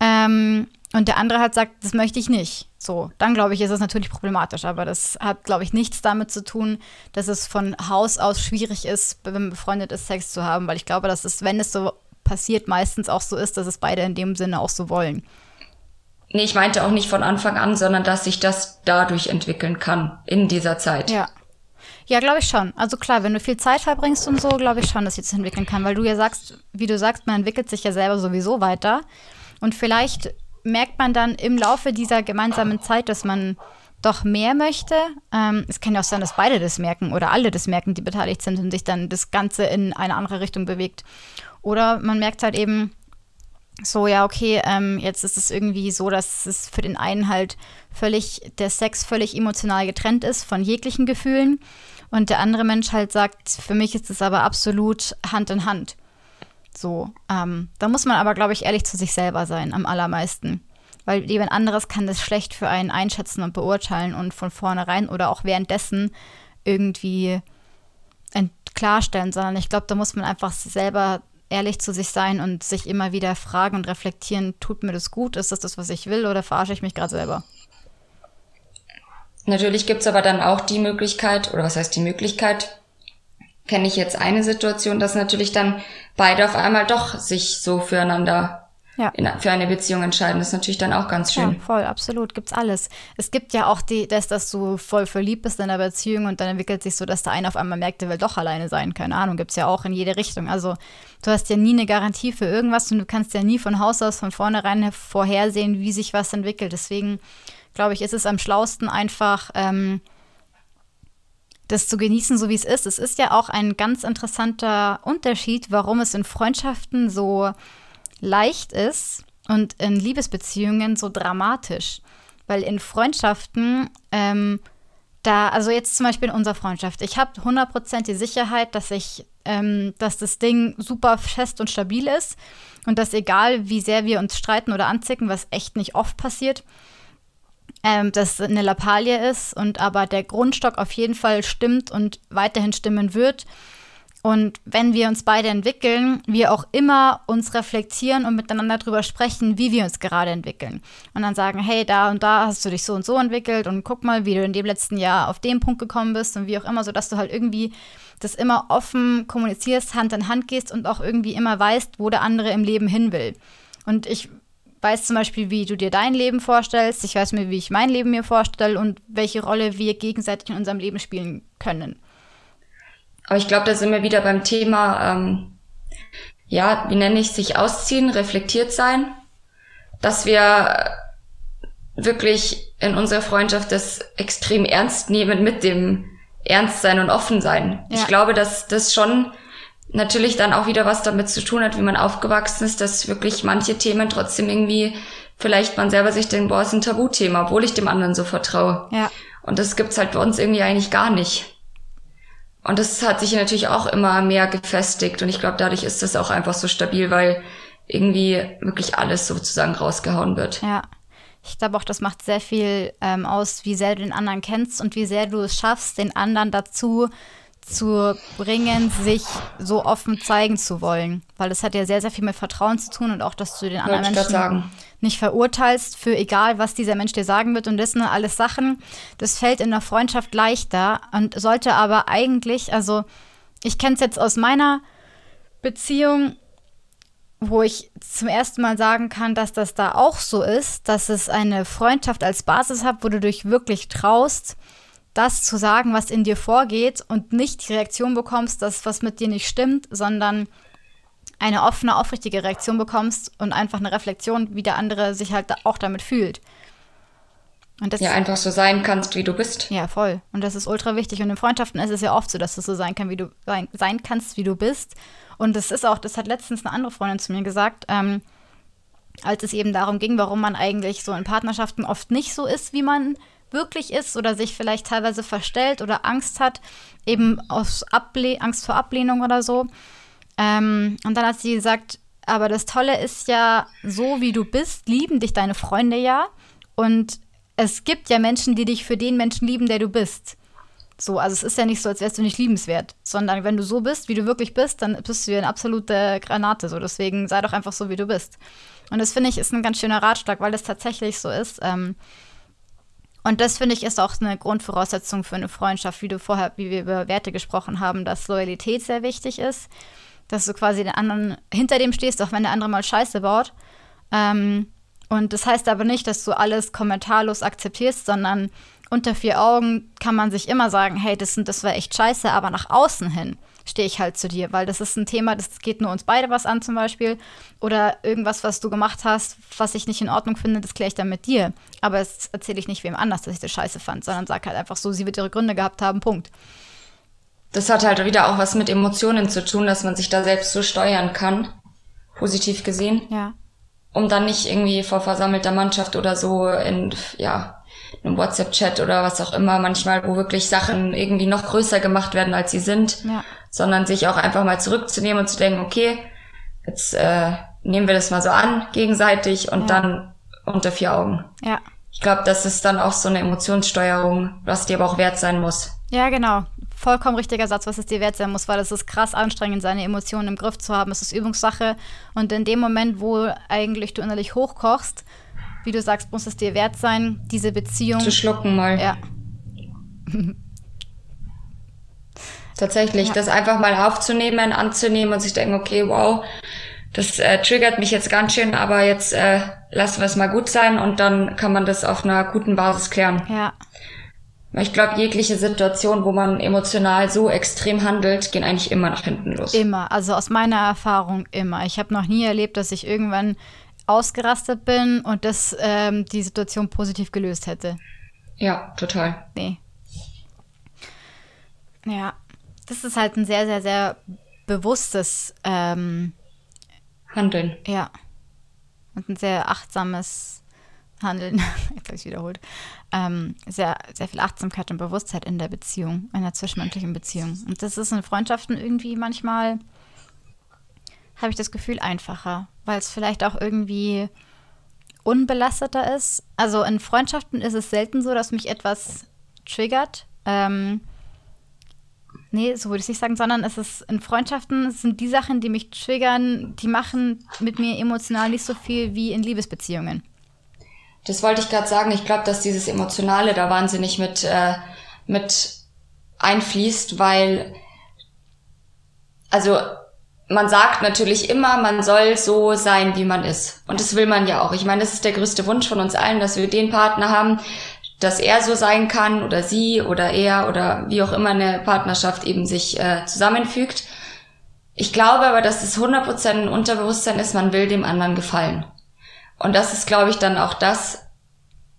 ähm, und der andere halt sagt, das möchte ich nicht. So, dann glaube ich, ist es natürlich problematisch, aber das hat, glaube ich, nichts damit zu tun, dass es von Haus aus schwierig ist, wenn man befreundet ist, Sex zu haben, weil ich glaube, dass es, wenn es so passiert, meistens auch so ist, dass es beide in dem Sinne auch so wollen. Nee, ich meinte auch nicht von Anfang an, sondern dass sich das dadurch entwickeln kann, in dieser Zeit. Ja. Ja, glaube ich schon. Also klar, wenn du viel Zeit verbringst und so, glaube ich schon, dass sich das entwickeln kann, weil du ja sagst, wie du sagst, man entwickelt sich ja selber sowieso weiter. Und vielleicht merkt man dann im Laufe dieser gemeinsamen Zeit, dass man doch mehr möchte. Ähm, es kann ja auch sein, dass beide das merken oder alle das merken, die beteiligt sind und sich dann das Ganze in eine andere Richtung bewegt. Oder man merkt halt eben so, ja, okay, ähm, jetzt ist es irgendwie so, dass es für den einen halt völlig, der Sex völlig emotional getrennt ist von jeglichen Gefühlen und der andere Mensch halt sagt, für mich ist es aber absolut Hand in Hand. So, ähm, da muss man aber, glaube ich, ehrlich zu sich selber sein, am allermeisten. Weil jemand anderes kann das schlecht für einen einschätzen und beurteilen und von vornherein oder auch währenddessen irgendwie klarstellen, sondern ich glaube, da muss man einfach selber ehrlich zu sich sein und sich immer wieder fragen und reflektieren, tut mir das gut, ist das das, was ich will oder verarsche ich mich gerade selber? Natürlich gibt es aber dann auch die Möglichkeit, oder was heißt die Möglichkeit, kenne ich jetzt eine Situation, dass natürlich dann beide auf einmal doch sich so füreinander ja. in, für eine Beziehung entscheiden. Das ist natürlich dann auch ganz schön. Ja, voll, absolut. Gibt's alles. Es gibt ja auch die, dass, dass du voll verliebt bist in einer Beziehung und dann entwickelt sich so, dass der eine auf einmal merkt, der will doch alleine sein. Keine Ahnung, gibt's ja auch in jede Richtung. Also du hast ja nie eine Garantie für irgendwas und du kannst ja nie von Haus aus von vornherein vorhersehen, wie sich was entwickelt. Deswegen glaube ich, ist es am schlausten einfach, ähm, das zu genießen, so wie es ist. Es ist ja auch ein ganz interessanter Unterschied, warum es in Freundschaften so leicht ist und in Liebesbeziehungen so dramatisch. Weil in Freundschaften, ähm, da, also jetzt zum Beispiel in unserer Freundschaft, ich habe 100% die Sicherheit, dass ich, ähm, dass das Ding super fest und stabil ist und dass egal wie sehr wir uns streiten oder anzicken, was echt nicht oft passiert, ähm, dass eine Lappalie ist und aber der Grundstock auf jeden Fall stimmt und weiterhin stimmen wird. Und wenn wir uns beide entwickeln, wir auch immer uns reflektieren und miteinander darüber sprechen, wie wir uns gerade entwickeln. Und dann sagen, hey, da und da hast du dich so und so entwickelt und guck mal, wie du in dem letzten Jahr auf den Punkt gekommen bist und wie auch immer, sodass du halt irgendwie das immer offen kommunizierst, Hand in Hand gehst und auch irgendwie immer weißt, wo der andere im Leben hin will. Und ich weiß zum Beispiel, wie du dir dein Leben vorstellst. Ich weiß mir, wie ich mein Leben mir vorstelle und welche Rolle wir gegenseitig in unserem Leben spielen können. Aber ich glaube, da sind wir wieder beim Thema, ähm, ja, wie nenne ich sich, ausziehen, reflektiert sein, dass wir wirklich in unserer Freundschaft das extrem ernst nehmen mit dem Ernstsein und Offensein. Ja. Ich glaube, dass das schon natürlich dann auch wieder was damit zu tun hat, wie man aufgewachsen ist, dass wirklich manche Themen trotzdem irgendwie vielleicht man selber sich denkt, boah, ist ein Tabuthema, obwohl ich dem anderen so vertraue. Ja. Und das gibt's halt bei uns irgendwie eigentlich gar nicht. Und das hat sich natürlich auch immer mehr gefestigt und ich glaube, dadurch ist das auch einfach so stabil, weil irgendwie wirklich alles sozusagen rausgehauen wird. Ja. Ich glaube auch, das macht sehr viel ähm, aus, wie sehr du den anderen kennst und wie sehr du es schaffst, den anderen dazu zu bringen, sich so offen zeigen zu wollen. Weil das hat ja sehr, sehr viel mit Vertrauen zu tun und auch, dass du den anderen Menschen nicht verurteilst für egal, was dieser Mensch dir sagen wird. Und das sind alles Sachen, das fällt in der Freundschaft leichter und sollte aber eigentlich, also ich kenne es jetzt aus meiner Beziehung, wo ich zum ersten Mal sagen kann, dass das da auch so ist, dass es eine Freundschaft als Basis hat, wo du dich wirklich traust, das zu sagen, was in dir vorgeht und nicht die Reaktion bekommst, dass was mit dir nicht stimmt, sondern eine offene, aufrichtige Reaktion bekommst und einfach eine Reflexion, wie der andere sich halt auch damit fühlt. Und das, ja, einfach so sein kannst, wie du bist. Ja, voll. Und das ist ultra wichtig. Und in Freundschaften ist es ja oft so, dass du so sein, kann, wie du sein, sein kannst, wie du bist. Und das ist auch, das hat letztens eine andere Freundin zu mir gesagt, ähm, als es eben darum ging, warum man eigentlich so in Partnerschaften oft nicht so ist, wie man wirklich ist oder sich vielleicht teilweise verstellt oder Angst hat, eben aus Able Angst vor Ablehnung oder so. Ähm, und dann hat sie gesagt, aber das Tolle ist ja, so wie du bist, lieben dich deine Freunde ja. Und es gibt ja Menschen, die dich für den Menschen lieben, der du bist. So, also es ist ja nicht so, als wärst du nicht liebenswert, sondern wenn du so bist, wie du wirklich bist, dann bist du ja eine absolute Granate. So, deswegen sei doch einfach so, wie du bist. Und das finde ich ist ein ganz schöner Ratschlag, weil das tatsächlich so ist. Ähm, und das finde ich ist auch eine Grundvoraussetzung für eine Freundschaft, wie du vorher, wie wir über Werte gesprochen haben, dass Loyalität sehr wichtig ist, dass du quasi den anderen hinter dem stehst, auch wenn der andere mal Scheiße baut. Ähm, und das heißt aber nicht, dass du alles kommentarlos akzeptierst, sondern unter vier Augen kann man sich immer sagen, hey, das, das war echt scheiße, aber nach außen hin stehe ich halt zu dir, weil das ist ein Thema, das geht nur uns beide was an zum Beispiel. Oder irgendwas, was du gemacht hast, was ich nicht in Ordnung finde, das kläre ich dann mit dir. Aber das erzähle ich nicht wem anders, dass ich das scheiße fand, sondern sag halt einfach so, sie wird ihre Gründe gehabt haben, Punkt. Das hat halt wieder auch was mit Emotionen zu tun, dass man sich da selbst so steuern kann, positiv gesehen. Ja. Um dann nicht irgendwie vor versammelter Mannschaft oder so in, ja, einem WhatsApp-Chat oder was auch immer, manchmal, wo wirklich Sachen irgendwie noch größer gemacht werden, als sie sind, ja. Sondern sich auch einfach mal zurückzunehmen und zu denken, okay, jetzt äh, nehmen wir das mal so an, gegenseitig und ja. dann unter vier Augen. Ja. Ich glaube, das ist dann auch so eine Emotionssteuerung, was dir aber auch wert sein muss. Ja, genau. Vollkommen richtiger Satz, was es dir wert sein muss, weil es ist krass anstrengend, seine Emotionen im Griff zu haben. Es ist Übungssache. Und in dem Moment, wo eigentlich du innerlich hochkochst, wie du sagst, muss es dir wert sein, diese Beziehung. Zu schlucken mal. Ja. [laughs] Tatsächlich, ja. das einfach mal aufzunehmen, anzunehmen und sich denken, okay, wow, das äh, triggert mich jetzt ganz schön, aber jetzt äh, lassen wir es mal gut sein und dann kann man das auf einer guten Basis klären. Ja. Ich glaube, jegliche Situation, wo man emotional so extrem handelt, gehen eigentlich immer nach hinten los. Immer, also aus meiner Erfahrung immer. Ich habe noch nie erlebt, dass ich irgendwann ausgerastet bin und das ähm, die Situation positiv gelöst hätte. Ja, total. Nee. Ja, das ist halt ein sehr, sehr, sehr bewusstes ähm, Handeln. Ja. Und ein sehr achtsames handeln, jetzt [laughs] habe ich wiederholt, ähm, sehr, sehr viel Achtsamkeit und Bewusstheit in der Beziehung, in der zwischenmenschlichen Beziehung. Und das ist in Freundschaften irgendwie manchmal, habe ich das Gefühl, einfacher, weil es vielleicht auch irgendwie unbelasteter ist. Also in Freundschaften ist es selten so, dass mich etwas triggert. Ähm, nee, so würde ich es nicht sagen, sondern es ist in Freundschaften es sind die Sachen, die mich triggern, die machen mit mir emotional nicht so viel wie in Liebesbeziehungen. Das wollte ich gerade sagen. Ich glaube, dass dieses Emotionale da wahnsinnig mit, äh, mit einfließt, weil, also man sagt natürlich immer, man soll so sein, wie man ist. Und das will man ja auch. Ich meine, das ist der größte Wunsch von uns allen, dass wir den Partner haben, dass er so sein kann oder sie oder er oder wie auch immer eine Partnerschaft eben sich äh, zusammenfügt. Ich glaube aber, dass es 100% ein Unterbewusstsein ist, man will dem anderen gefallen. Und das ist, glaube ich, dann auch das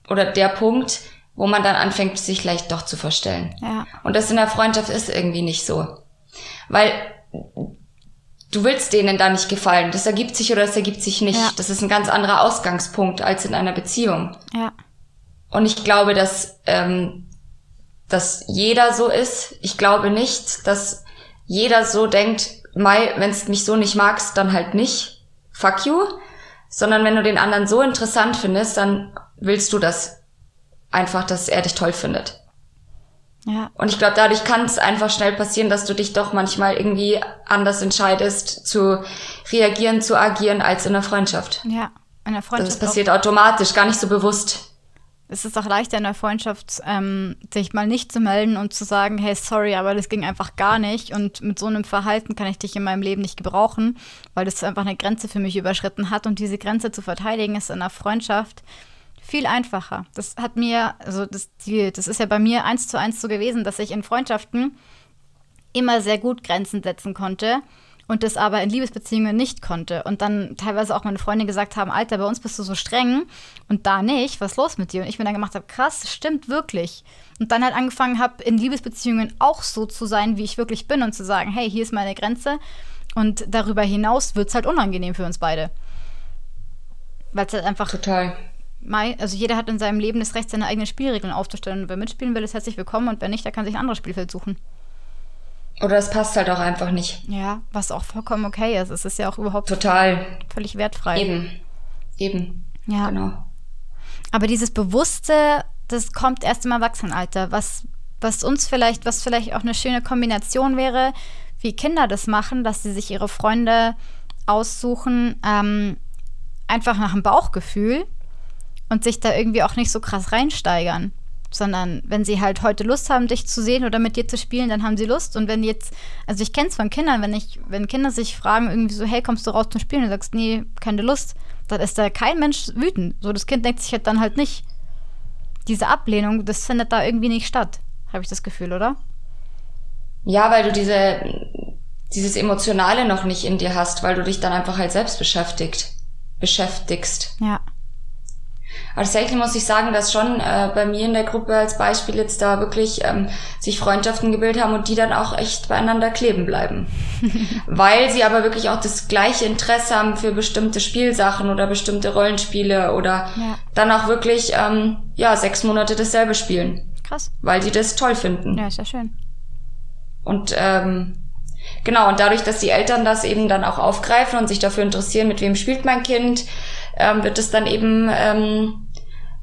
oder der Punkt, wo man dann anfängt, sich vielleicht doch zu verstellen. Ja. Und das in der Freundschaft ist irgendwie nicht so. Weil du willst denen da nicht gefallen. Das ergibt sich oder das ergibt sich nicht. Ja. Das ist ein ganz anderer Ausgangspunkt als in einer Beziehung. Ja. Und ich glaube, dass, ähm, dass jeder so ist. Ich glaube nicht, dass jeder so denkt, Mai, wenn du mich so nicht magst, dann halt nicht. Fuck you. Sondern wenn du den anderen so interessant findest, dann willst du das einfach, dass er dich toll findet. Ja. Und ich glaube, dadurch kann es einfach schnell passieren, dass du dich doch manchmal irgendwie anders entscheidest, zu reagieren, zu agieren, als in der Freundschaft. Ja, in der Freundschaft. Das passiert automatisch, gar nicht so bewusst. Es ist auch leichter in der Freundschaft, ähm, sich mal nicht zu melden und zu sagen, hey, sorry, aber das ging einfach gar nicht. Und mit so einem Verhalten kann ich dich in meinem Leben nicht gebrauchen, weil das einfach eine Grenze für mich überschritten hat. Und diese Grenze zu verteidigen ist in einer Freundschaft viel einfacher. Das hat mir, also das, die, das ist ja bei mir eins zu eins so gewesen, dass ich in Freundschaften immer sehr gut Grenzen setzen konnte und das aber in Liebesbeziehungen nicht konnte. Und dann teilweise auch meine Freunde gesagt haben, Alter, bei uns bist du so streng und da nicht, was ist los mit dir? Und ich mir dann gemacht habe, krass, stimmt wirklich. Und dann halt angefangen habe, in Liebesbeziehungen auch so zu sein, wie ich wirklich bin und zu sagen, hey, hier ist meine Grenze und darüber hinaus wird es halt unangenehm für uns beide. Weil es halt einfach Total also jeder hat in seinem Leben das Recht, seine eigenen Spielregeln aufzustellen. Und wer mitspielen will, ist herzlich willkommen und wer nicht, der kann sich ein anderes Spielfeld suchen. Oder es passt halt auch einfach nicht. Ja, was auch vollkommen okay ist. Es ist ja auch überhaupt total völlig wertfrei. Eben. Eben. Ja. Genau. Aber dieses Bewusste, das kommt erst im Erwachsenenalter. Was, was uns vielleicht, was vielleicht auch eine schöne Kombination wäre, wie Kinder das machen, dass sie sich ihre Freunde aussuchen, ähm, einfach nach dem Bauchgefühl und sich da irgendwie auch nicht so krass reinsteigern. Sondern wenn sie halt heute Lust haben, dich zu sehen oder mit dir zu spielen, dann haben sie Lust. Und wenn jetzt, also ich kenne es von Kindern, wenn ich, wenn Kinder sich fragen, irgendwie so, hey, kommst du raus zum Spielen? Und du sagst, nee, keine Lust, dann ist da kein Mensch wütend. So, das Kind denkt sich halt dann halt nicht. Diese Ablehnung, das findet da irgendwie nicht statt, habe ich das Gefühl, oder? Ja, weil du diese, dieses Emotionale noch nicht in dir hast, weil du dich dann einfach halt selbst beschäftigt, beschäftigst. Ja. Aber tatsächlich muss ich sagen, dass schon äh, bei mir in der Gruppe als Beispiel jetzt da wirklich ähm, sich Freundschaften gebildet haben und die dann auch echt beieinander kleben bleiben. [laughs] Weil sie aber wirklich auch das gleiche Interesse haben für bestimmte Spielsachen oder bestimmte Rollenspiele oder ja. dann auch wirklich ähm, ja sechs Monate dasselbe spielen. Krass. Weil sie das toll finden. Ja, ist ja schön. Und ähm, Genau, und dadurch, dass die Eltern das eben dann auch aufgreifen und sich dafür interessieren, mit wem spielt mein Kind, ähm, wird es dann eben ähm,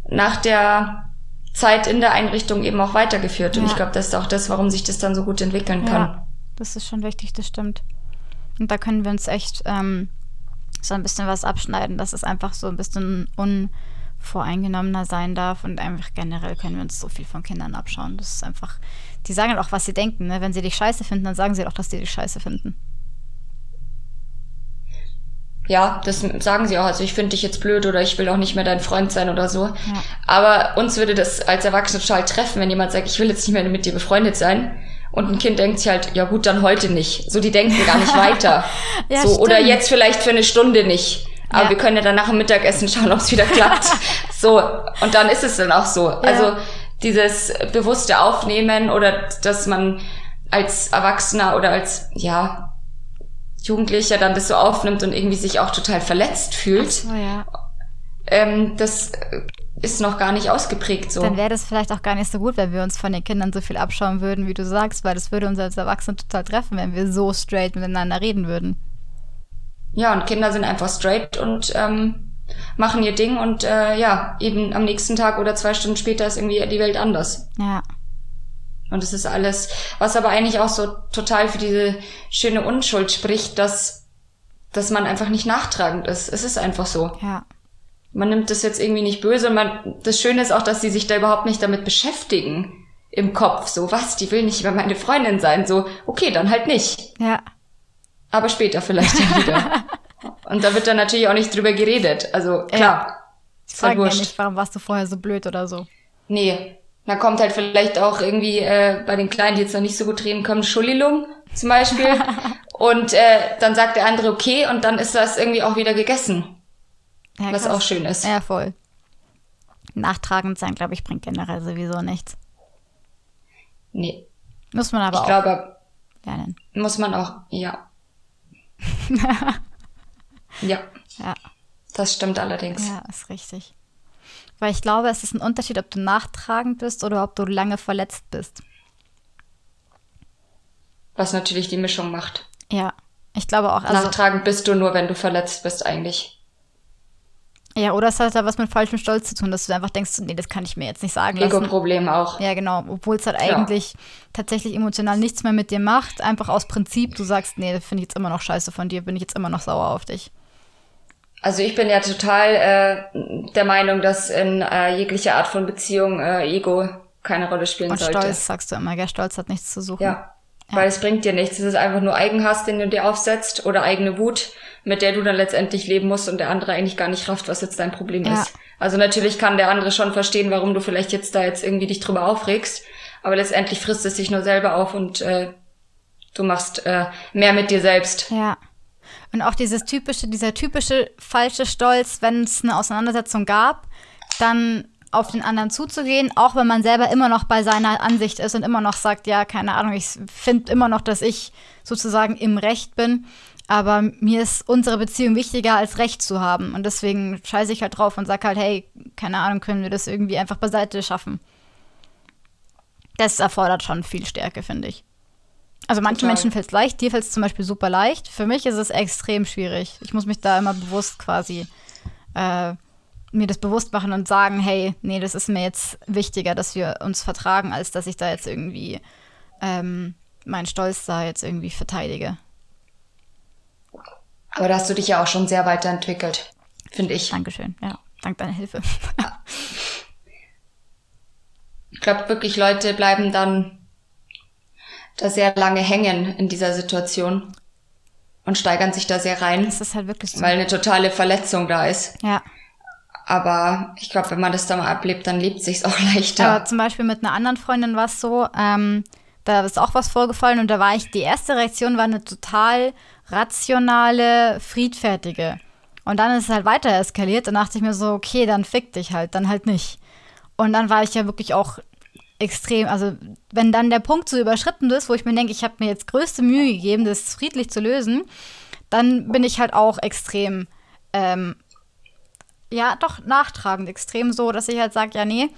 nach der Zeit in der Einrichtung eben auch weitergeführt. Ja. Und ich glaube, das ist auch das, warum sich das dann so gut entwickeln kann. Ja, das ist schon wichtig, das stimmt. Und da können wir uns echt ähm, so ein bisschen was abschneiden, dass es einfach so ein bisschen unvoreingenommener sein darf. Und einfach generell können wir uns so viel von Kindern abschauen. Das ist einfach, die sagen halt auch, was sie denken. Ne? Wenn sie dich scheiße finden, dann sagen sie auch, dass die dich scheiße finden. Ja, das sagen sie auch. Also ich finde dich jetzt blöd oder ich will auch nicht mehr dein Freund sein oder so. Ja. Aber uns würde das als Erwachsene total treffen, wenn jemand sagt, ich will jetzt nicht mehr mit dir befreundet sein. Und ein Kind denkt sich halt, ja gut, dann heute nicht. So, die denken gar nicht [laughs] weiter. ja, so, oder jetzt vielleicht für eine Stunde nicht. Aber ja. wir können ja dann nach dem Mittagessen schauen, ob es wieder klappt. [laughs] so, und dann ist es dann auch so. Ja. Also dieses bewusste Aufnehmen oder dass man als Erwachsener oder als, ja, Jugendlicher dann das so aufnimmt und irgendwie sich auch total verletzt fühlt. So, ja. ähm, das ist noch gar nicht ausgeprägt so. Dann wäre das vielleicht auch gar nicht so gut, wenn wir uns von den Kindern so viel abschauen würden, wie du sagst, weil das würde uns als Erwachsene total treffen, wenn wir so straight miteinander reden würden. Ja, und Kinder sind einfach straight und ähm, machen ihr Ding und äh, ja, eben am nächsten Tag oder zwei Stunden später ist irgendwie die Welt anders. Ja. Und es ist alles, was aber eigentlich auch so total für diese schöne Unschuld spricht, dass, dass man einfach nicht nachtragend ist. Es ist einfach so. Ja. Man nimmt das jetzt irgendwie nicht böse. Man, das Schöne ist auch, dass sie sich da überhaupt nicht damit beschäftigen im Kopf. So, was, die will nicht mehr meine Freundin sein. So, okay, dann halt nicht. Ja. Aber später vielleicht wieder. [laughs] Und da wird dann natürlich auch nicht drüber geredet. Also, klar. Ja. Ich frage halt nicht, warum warst du vorher so blöd oder so. Nee, dann kommt halt vielleicht auch irgendwie äh, bei den Kleinen, die jetzt noch nicht so gut reden können, Schulilung zum Beispiel. [laughs] und äh, dann sagt der andere okay und dann ist das irgendwie auch wieder gegessen. Ja, was auch schön ist. Ja, voll. Nachtragend sein, glaube ich, bringt generell sowieso nichts. Nee. Muss man aber ich auch glaube, lernen. Muss man auch, ja. [laughs] ja. Ja. Das stimmt allerdings. Ja, ist richtig. Weil ich glaube, es ist ein Unterschied, ob du nachtragend bist oder ob du lange verletzt bist. Was natürlich die Mischung macht. Ja, ich glaube auch. Also, nachtragend bist du nur, wenn du verletzt bist, eigentlich. Ja, oder es hat da was mit falschem Stolz zu tun, dass du einfach denkst, nee, das kann ich mir jetzt nicht sagen lassen. Ego-Problem auch. Ja, genau. Obwohl es halt ja. eigentlich tatsächlich emotional nichts mehr mit dir macht. Einfach aus Prinzip, du sagst, nee, das finde ich jetzt immer noch scheiße von dir, bin ich jetzt immer noch sauer auf dich. Also ich bin ja total äh, der Meinung, dass in äh, jeglicher Art von Beziehung äh, Ego keine Rolle spielen Und sollte. Stolz sagst du immer, gell? Stolz hat nichts zu suchen. Ja. ja. Weil es bringt dir nichts. Es ist einfach nur Eigenhass, den du dir aufsetzt oder eigene Wut, mit der du dann letztendlich leben musst und der andere eigentlich gar nicht rafft, was jetzt dein Problem ja. ist. Also natürlich kann der andere schon verstehen, warum du vielleicht jetzt da jetzt irgendwie dich drüber aufregst, aber letztendlich frisst es sich nur selber auf und äh, du machst äh, mehr mit dir selbst. Ja. Und auch dieses typische, dieser typische falsche Stolz, wenn es eine Auseinandersetzung gab, dann auf den anderen zuzugehen, auch wenn man selber immer noch bei seiner Ansicht ist und immer noch sagt, ja, keine Ahnung, ich finde immer noch, dass ich sozusagen im Recht bin. Aber mir ist unsere Beziehung wichtiger, als Recht zu haben. Und deswegen scheiße ich halt drauf und sage halt, hey, keine Ahnung, können wir das irgendwie einfach beiseite schaffen. Das erfordert schon viel Stärke, finde ich. Also manchen Total. Menschen fällt es leicht, dir fällt es zum Beispiel super leicht. Für mich ist es extrem schwierig. Ich muss mich da immer bewusst quasi äh, mir das bewusst machen und sagen, hey, nee, das ist mir jetzt wichtiger, dass wir uns vertragen, als dass ich da jetzt irgendwie ähm, meinen Stolz da jetzt irgendwie verteidige. Aber da hast du dich ja auch schon sehr weiterentwickelt, finde ich. Dankeschön, ja. Dank deiner Hilfe. ich glaube wirklich, Leute bleiben dann da sehr lange hängen in dieser Situation und steigern sich da sehr rein. Das ist halt wirklich so. Weil eine totale Verletzung da ist. Ja. Aber ich glaube, wenn man das da mal ablebt, dann lebt sich's auch [laughs] leichter. Aber zum Beispiel mit einer anderen Freundin war es so, ähm, da ist auch was vorgefallen und da war ich, die erste Reaktion war eine total rationale, friedfertige. Und dann ist es halt weiter eskaliert und dachte ich mir so, okay, dann fick dich halt, dann halt nicht. Und dann war ich ja wirklich auch extrem, also wenn dann der Punkt so überschritten ist, wo ich mir denke, ich habe mir jetzt größte Mühe gegeben, das friedlich zu lösen, dann bin ich halt auch extrem, ähm, ja, doch nachtragend, extrem so, dass ich halt sage, ja, nee,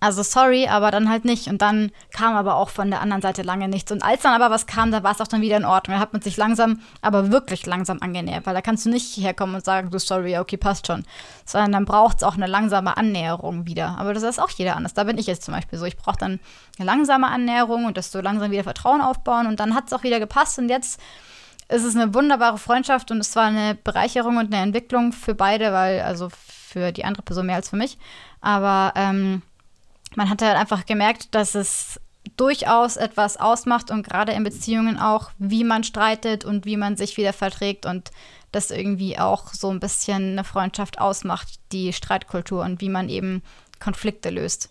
also sorry, aber dann halt nicht. Und dann kam aber auch von der anderen Seite lange nichts. Und als dann aber was kam, da war es auch dann wieder in Ordnung. Da hat man sich langsam, aber wirklich langsam angenähert. Weil da kannst du nicht herkommen und sagen, du sorry, okay, passt schon. Sondern dann braucht es auch eine langsame Annäherung wieder. Aber das ist auch jeder anders. Da bin ich jetzt zum Beispiel so. Ich brauche dann eine langsame Annäherung und das so langsam wieder Vertrauen aufbauen. Und dann hat es auch wieder gepasst. Und jetzt ist es eine wunderbare Freundschaft und es war eine Bereicherung und eine Entwicklung für beide, weil, also für die andere Person mehr als für mich. Aber ähm, man hat halt einfach gemerkt, dass es durchaus etwas ausmacht und gerade in Beziehungen auch, wie man streitet und wie man sich wieder verträgt und das irgendwie auch so ein bisschen eine Freundschaft ausmacht, die Streitkultur und wie man eben Konflikte löst.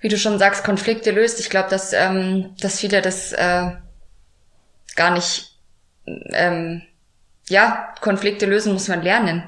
Wie du schon sagst, Konflikte löst. Ich glaube, dass, ähm, dass viele das äh, gar nicht, ähm, ja, Konflikte lösen muss man lernen.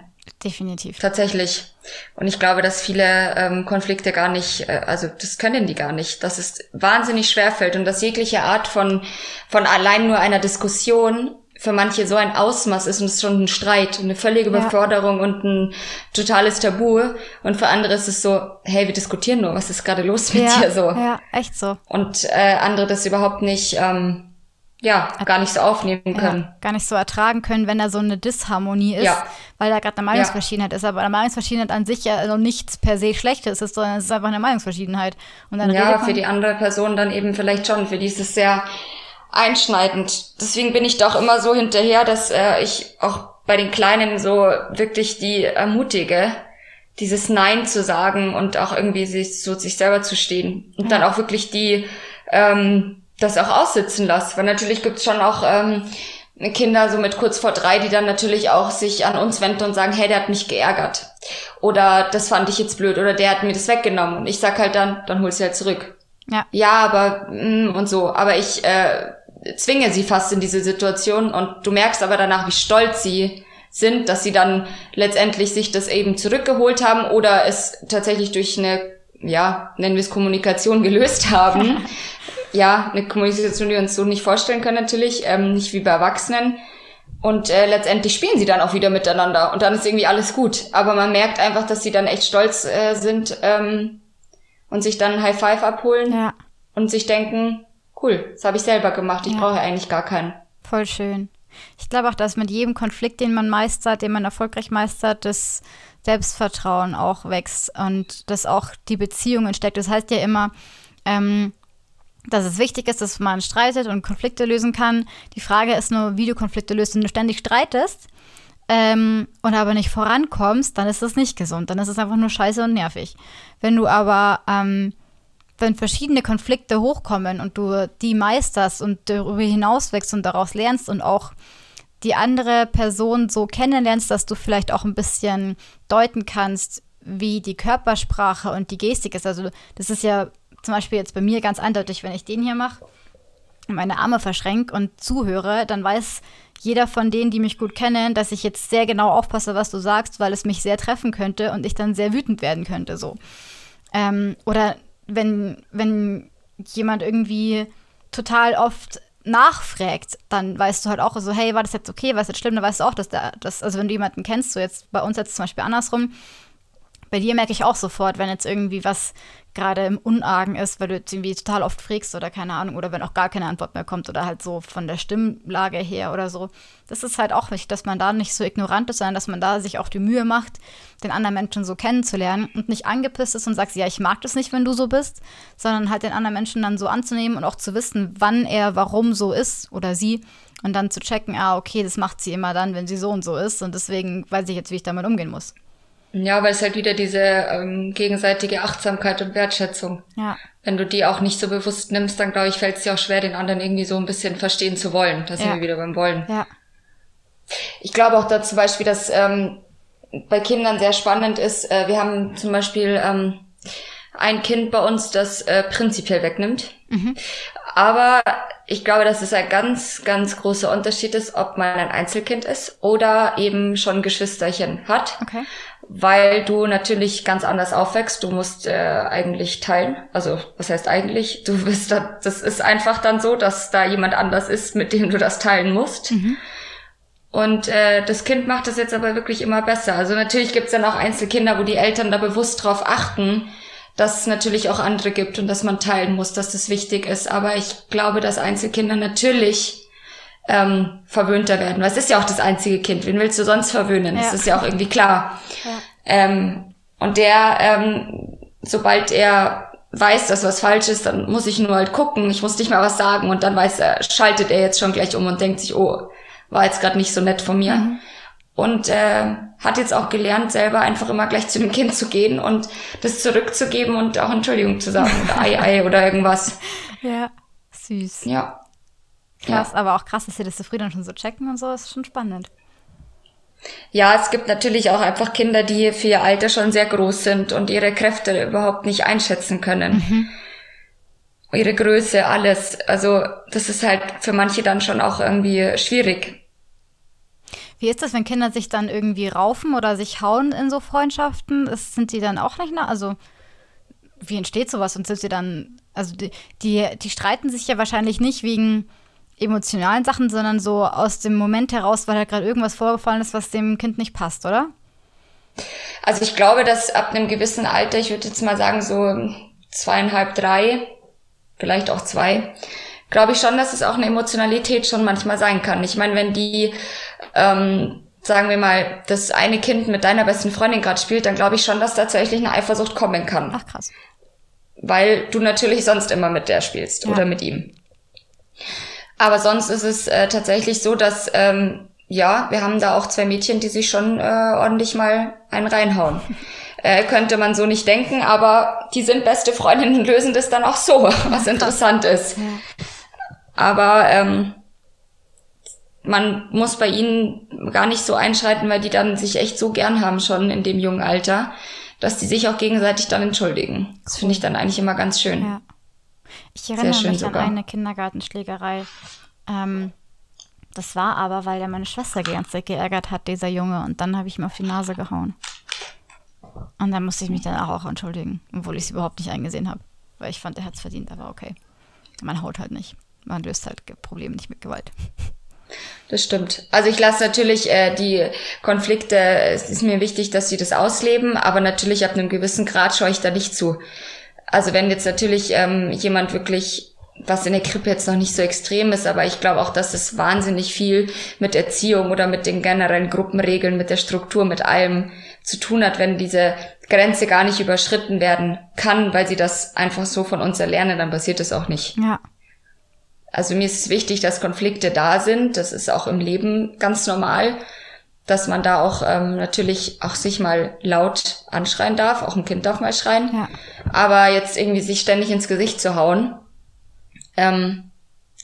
Definitiv. Tatsächlich. Und ich glaube, dass viele ähm, Konflikte gar nicht, äh, also das können die gar nicht, dass es wahnsinnig schwer fällt und dass jegliche Art von, von allein nur einer Diskussion für manche so ein Ausmaß ist und es ist schon ein Streit, eine völlige Überforderung ja. und ein totales Tabu. Und für andere ist es so, hey, wir diskutieren nur, was ist gerade los mit ja, dir so? Ja, echt so. Und äh, andere das überhaupt nicht, ähm, ja, gar nicht so aufnehmen können. Ja, gar nicht so ertragen können, wenn da so eine Disharmonie ist, ja. Weil da gerade eine Meinungsverschiedenheit ist. Aber eine Meinungsverschiedenheit an sich ja noch nichts per se Schlechtes ist, sondern es ist einfach eine Meinungsverschiedenheit. Und dann ja, für die andere Person dann eben vielleicht schon. Für die ist es sehr einschneidend. Deswegen bin ich doch immer so hinterher, dass äh, ich auch bei den Kleinen so wirklich die ermutige, dieses Nein zu sagen und auch irgendwie sich so sich selber zu stehen. Und ja. dann auch wirklich die ähm, das auch aussitzen lasse. Weil natürlich gibt's schon auch ähm, Kinder so mit kurz vor drei, die dann natürlich auch sich an uns wenden und sagen, hey, der hat mich geärgert. Oder das fand ich jetzt blöd oder der hat mir das weggenommen. Und ich sag halt dann, dann hol's halt zurück. Ja. Ja, aber mm, und so. Aber ich äh, zwinge sie fast in diese Situation und du merkst aber danach, wie stolz sie sind, dass sie dann letztendlich sich das eben zurückgeholt haben oder es tatsächlich durch eine, ja, nennen wir es Kommunikation gelöst haben. [laughs] ja, eine Kommunikation, die wir uns so nicht vorstellen können natürlich, ähm, nicht wie bei Erwachsenen. Und äh, letztendlich spielen sie dann auch wieder miteinander und dann ist irgendwie alles gut. Aber man merkt einfach, dass sie dann echt stolz äh, sind ähm, und sich dann High Five abholen ja. und sich denken, cool, das habe ich selber gemacht, ich ja. brauche eigentlich gar keinen. Voll schön. Ich glaube auch, dass mit jedem Konflikt, den man meistert, den man erfolgreich meistert, das Selbstvertrauen auch wächst und dass auch die Beziehungen steckt. Das heißt ja immer, ähm, dass es wichtig ist, dass man streitet und Konflikte lösen kann. Die Frage ist nur, wie du Konflikte löst. Wenn du ständig streitest ähm, und aber nicht vorankommst, dann ist das nicht gesund. Dann ist es einfach nur scheiße und nervig. Wenn du aber ähm, wenn verschiedene Konflikte hochkommen und du die meisterst und darüber hinaus wächst und daraus lernst und auch die andere Person so kennenlernst, dass du vielleicht auch ein bisschen deuten kannst, wie die Körpersprache und die Gestik ist. Also das ist ja zum Beispiel jetzt bei mir ganz eindeutig, wenn ich den hier mache, meine Arme verschränke und zuhöre, dann weiß jeder von denen, die mich gut kennen, dass ich jetzt sehr genau aufpasse, was du sagst, weil es mich sehr treffen könnte und ich dann sehr wütend werden könnte. So. Ähm, oder wenn, wenn jemand irgendwie total oft nachfragt, dann weißt du halt auch so, hey, war das jetzt okay, war das jetzt schlimm, dann weißt du auch, dass der, das, also wenn du jemanden kennst, so jetzt bei uns jetzt zum Beispiel andersrum, bei dir merke ich auch sofort, wenn jetzt irgendwie was gerade im Unargen ist, weil du jetzt irgendwie total oft frägst oder keine Ahnung, oder wenn auch gar keine Antwort mehr kommt oder halt so von der Stimmlage her oder so. Das ist halt auch wichtig, dass man da nicht so ignorant ist, sondern dass man da sich auch die Mühe macht, den anderen Menschen so kennenzulernen und nicht angepisst ist und sagt, ja, ich mag das nicht, wenn du so bist, sondern halt den anderen Menschen dann so anzunehmen und auch zu wissen, wann er warum so ist oder sie und dann zu checken, ah, okay, das macht sie immer dann, wenn sie so und so ist und deswegen weiß ich jetzt, wie ich damit umgehen muss. Ja, weil es halt wieder diese ähm, gegenseitige Achtsamkeit und Wertschätzung. Ja. Wenn du die auch nicht so bewusst nimmst, dann glaube ich, fällt es dir auch schwer, den anderen irgendwie so ein bisschen verstehen zu wollen. Da sind ja. wir wieder beim Wollen. Ja. Ich glaube auch da zum Beispiel, dass ähm, bei Kindern sehr spannend ist. Äh, wir haben zum Beispiel ähm, ein Kind bei uns, das äh, prinzipiell wegnimmt. Mhm. Aber ich glaube, dass es ein ganz, ganz großer Unterschied ist, ob man ein Einzelkind ist oder eben schon Geschwisterchen hat. Okay weil du natürlich ganz anders aufwächst. Du musst äh, eigentlich teilen. Also was heißt eigentlich? Du bist da, das ist einfach dann so, dass da jemand anders ist, mit dem du das teilen musst. Mhm. Und äh, das Kind macht das jetzt aber wirklich immer besser. Also natürlich gibt's dann auch Einzelkinder, wo die Eltern da bewusst drauf achten, dass es natürlich auch andere gibt und dass man teilen muss, dass das wichtig ist. Aber ich glaube, dass Einzelkinder natürlich ähm, verwöhnter werden. Weil es ist ja auch das einzige Kind. Wen willst du sonst verwöhnen? Ja. Das ist ja auch irgendwie klar. Ja. Ähm, und der, ähm, sobald er weiß, dass was falsch ist, dann muss ich nur halt gucken. Ich muss nicht mal was sagen und dann weiß er, schaltet er jetzt schon gleich um und denkt sich, oh, war jetzt gerade nicht so nett von mir. Mhm. Und äh, hat jetzt auch gelernt, selber einfach immer gleich zu dem Kind zu gehen und das zurückzugeben und auch Entschuldigung zu sagen oder Ei, Ei oder irgendwas. [laughs] Ja, süß. Ja. Krass, ja. aber auch krass, dass sie das so früh dann schon so checken und so, ist schon spannend. Ja, es gibt natürlich auch einfach Kinder, die für ihr Alter schon sehr groß sind und ihre Kräfte überhaupt nicht einschätzen können. Mhm. Ihre Größe, alles. Also das ist halt für manche dann schon auch irgendwie schwierig. Wie ist das, wenn Kinder sich dann irgendwie raufen oder sich hauen in so Freundschaften? Ist, sind die dann auch nicht nah? Also wie entsteht sowas und sind sie dann, also die, die, die streiten sich ja wahrscheinlich nicht wegen emotionalen Sachen, sondern so aus dem Moment heraus, weil da gerade irgendwas vorgefallen ist, was dem Kind nicht passt, oder? Also ich glaube, dass ab einem gewissen Alter, ich würde jetzt mal sagen so zweieinhalb, drei, vielleicht auch zwei, glaube ich schon, dass es auch eine Emotionalität schon manchmal sein kann. Ich meine, wenn die, ähm, sagen wir mal, das eine Kind mit deiner besten Freundin gerade spielt, dann glaube ich schon, dass tatsächlich eine Eifersucht kommen kann. Ach krass. Weil du natürlich sonst immer mit der spielst ja. oder mit ihm. Aber sonst ist es äh, tatsächlich so, dass ähm, ja, wir haben da auch zwei Mädchen, die sich schon äh, ordentlich mal einen reinhauen. [laughs] Äh, könnte man so nicht denken, aber die sind beste Freundinnen und lösen das dann auch so, [laughs] was interessant ist. Aber ähm, man muss bei ihnen gar nicht so einschreiten, weil die dann sich echt so gern haben schon in dem jungen Alter, dass die sich auch gegenseitig dann entschuldigen. Das finde ich dann eigentlich immer ganz schön. Ja. Ich erinnere mich sogar. an eine Kindergartenschlägerei. Ähm, das war aber, weil er meine Schwester die ganze Zeit geärgert hat, dieser Junge. Und dann habe ich ihm auf die Nase gehauen. Und dann musste ich mich danach auch entschuldigen, obwohl ich es überhaupt nicht eingesehen habe. Weil ich fand, er hat es verdient, aber okay. Man haut halt nicht. Man löst halt Probleme nicht mit Gewalt. Das stimmt. Also ich lasse natürlich äh, die Konflikte, es ist mir wichtig, dass sie das ausleben, aber natürlich ab einem gewissen Grad schaue ich da nicht zu. Also wenn jetzt natürlich ähm, jemand wirklich was in der Krippe jetzt noch nicht so extrem ist, aber ich glaube auch, dass es wahnsinnig viel mit Erziehung oder mit den generellen Gruppenregeln, mit der Struktur, mit allem zu tun hat, wenn diese Grenze gar nicht überschritten werden kann, weil sie das einfach so von uns erlernen, dann passiert es auch nicht. Ja. Also mir ist es wichtig, dass Konflikte da sind. Das ist auch im Leben ganz normal, dass man da auch ähm, natürlich auch sich mal laut anschreien darf. Auch ein Kind darf mal schreien. Ja. Aber jetzt irgendwie sich ständig ins Gesicht zu hauen, ähm,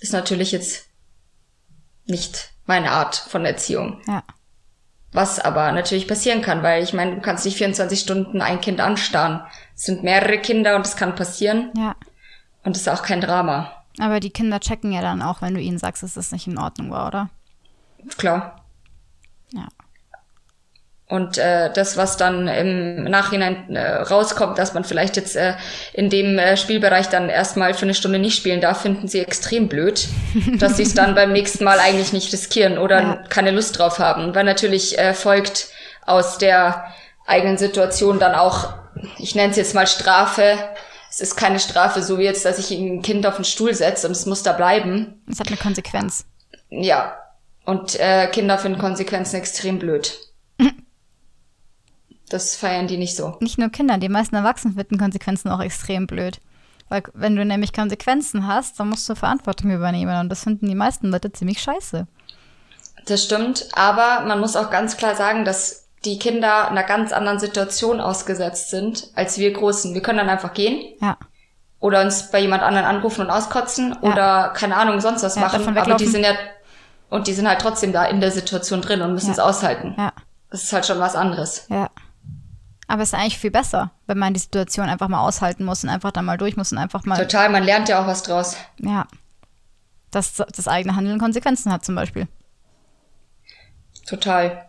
ist natürlich jetzt nicht meine Art von Erziehung. Ja. Was aber natürlich passieren kann, weil ich meine, du kannst nicht 24 Stunden ein Kind anstarren. Es sind mehrere Kinder und es kann passieren. Ja. Und es ist auch kein Drama. Aber die Kinder checken ja dann auch, wenn du ihnen sagst, dass das nicht in Ordnung war, oder? Klar. Ja. Und äh, das, was dann im Nachhinein äh, rauskommt, dass man vielleicht jetzt äh, in dem äh, Spielbereich dann erstmal für eine Stunde nicht spielen darf, finden sie extrem blöd, [laughs] dass sie es dann beim nächsten Mal eigentlich nicht riskieren oder ja. keine Lust drauf haben. Weil natürlich äh, folgt aus der eigenen Situation dann auch, ich nenne es jetzt mal Strafe. Es ist keine Strafe, so wie jetzt, dass ich ein Kind auf den Stuhl setze und es muss da bleiben. Es hat eine Konsequenz. Ja. Und äh, Kinder finden Konsequenzen extrem blöd. [laughs] Das feiern die nicht so. Nicht nur Kinder, die meisten Erwachsenen finden Konsequenzen auch extrem blöd. Weil wenn du nämlich Konsequenzen hast, dann musst du Verantwortung übernehmen und das finden die meisten Leute ziemlich scheiße. Das stimmt, aber man muss auch ganz klar sagen, dass die Kinder einer ganz anderen Situation ausgesetzt sind als wir Großen. Wir können dann einfach gehen. Ja. Oder uns bei jemand anderen anrufen und auskotzen ja. oder keine Ahnung, sonst was ja, machen. Aber die sind ja und die sind halt trotzdem da in der Situation drin und müssen es aushalten. Ja. Das ist halt schon was anderes. Ja. Aber es ist eigentlich viel besser, wenn man die Situation einfach mal aushalten muss und einfach dann mal durch muss und einfach mal. Total, man lernt ja auch was draus. Ja. Dass das eigene Handeln Konsequenzen hat, zum Beispiel. Total.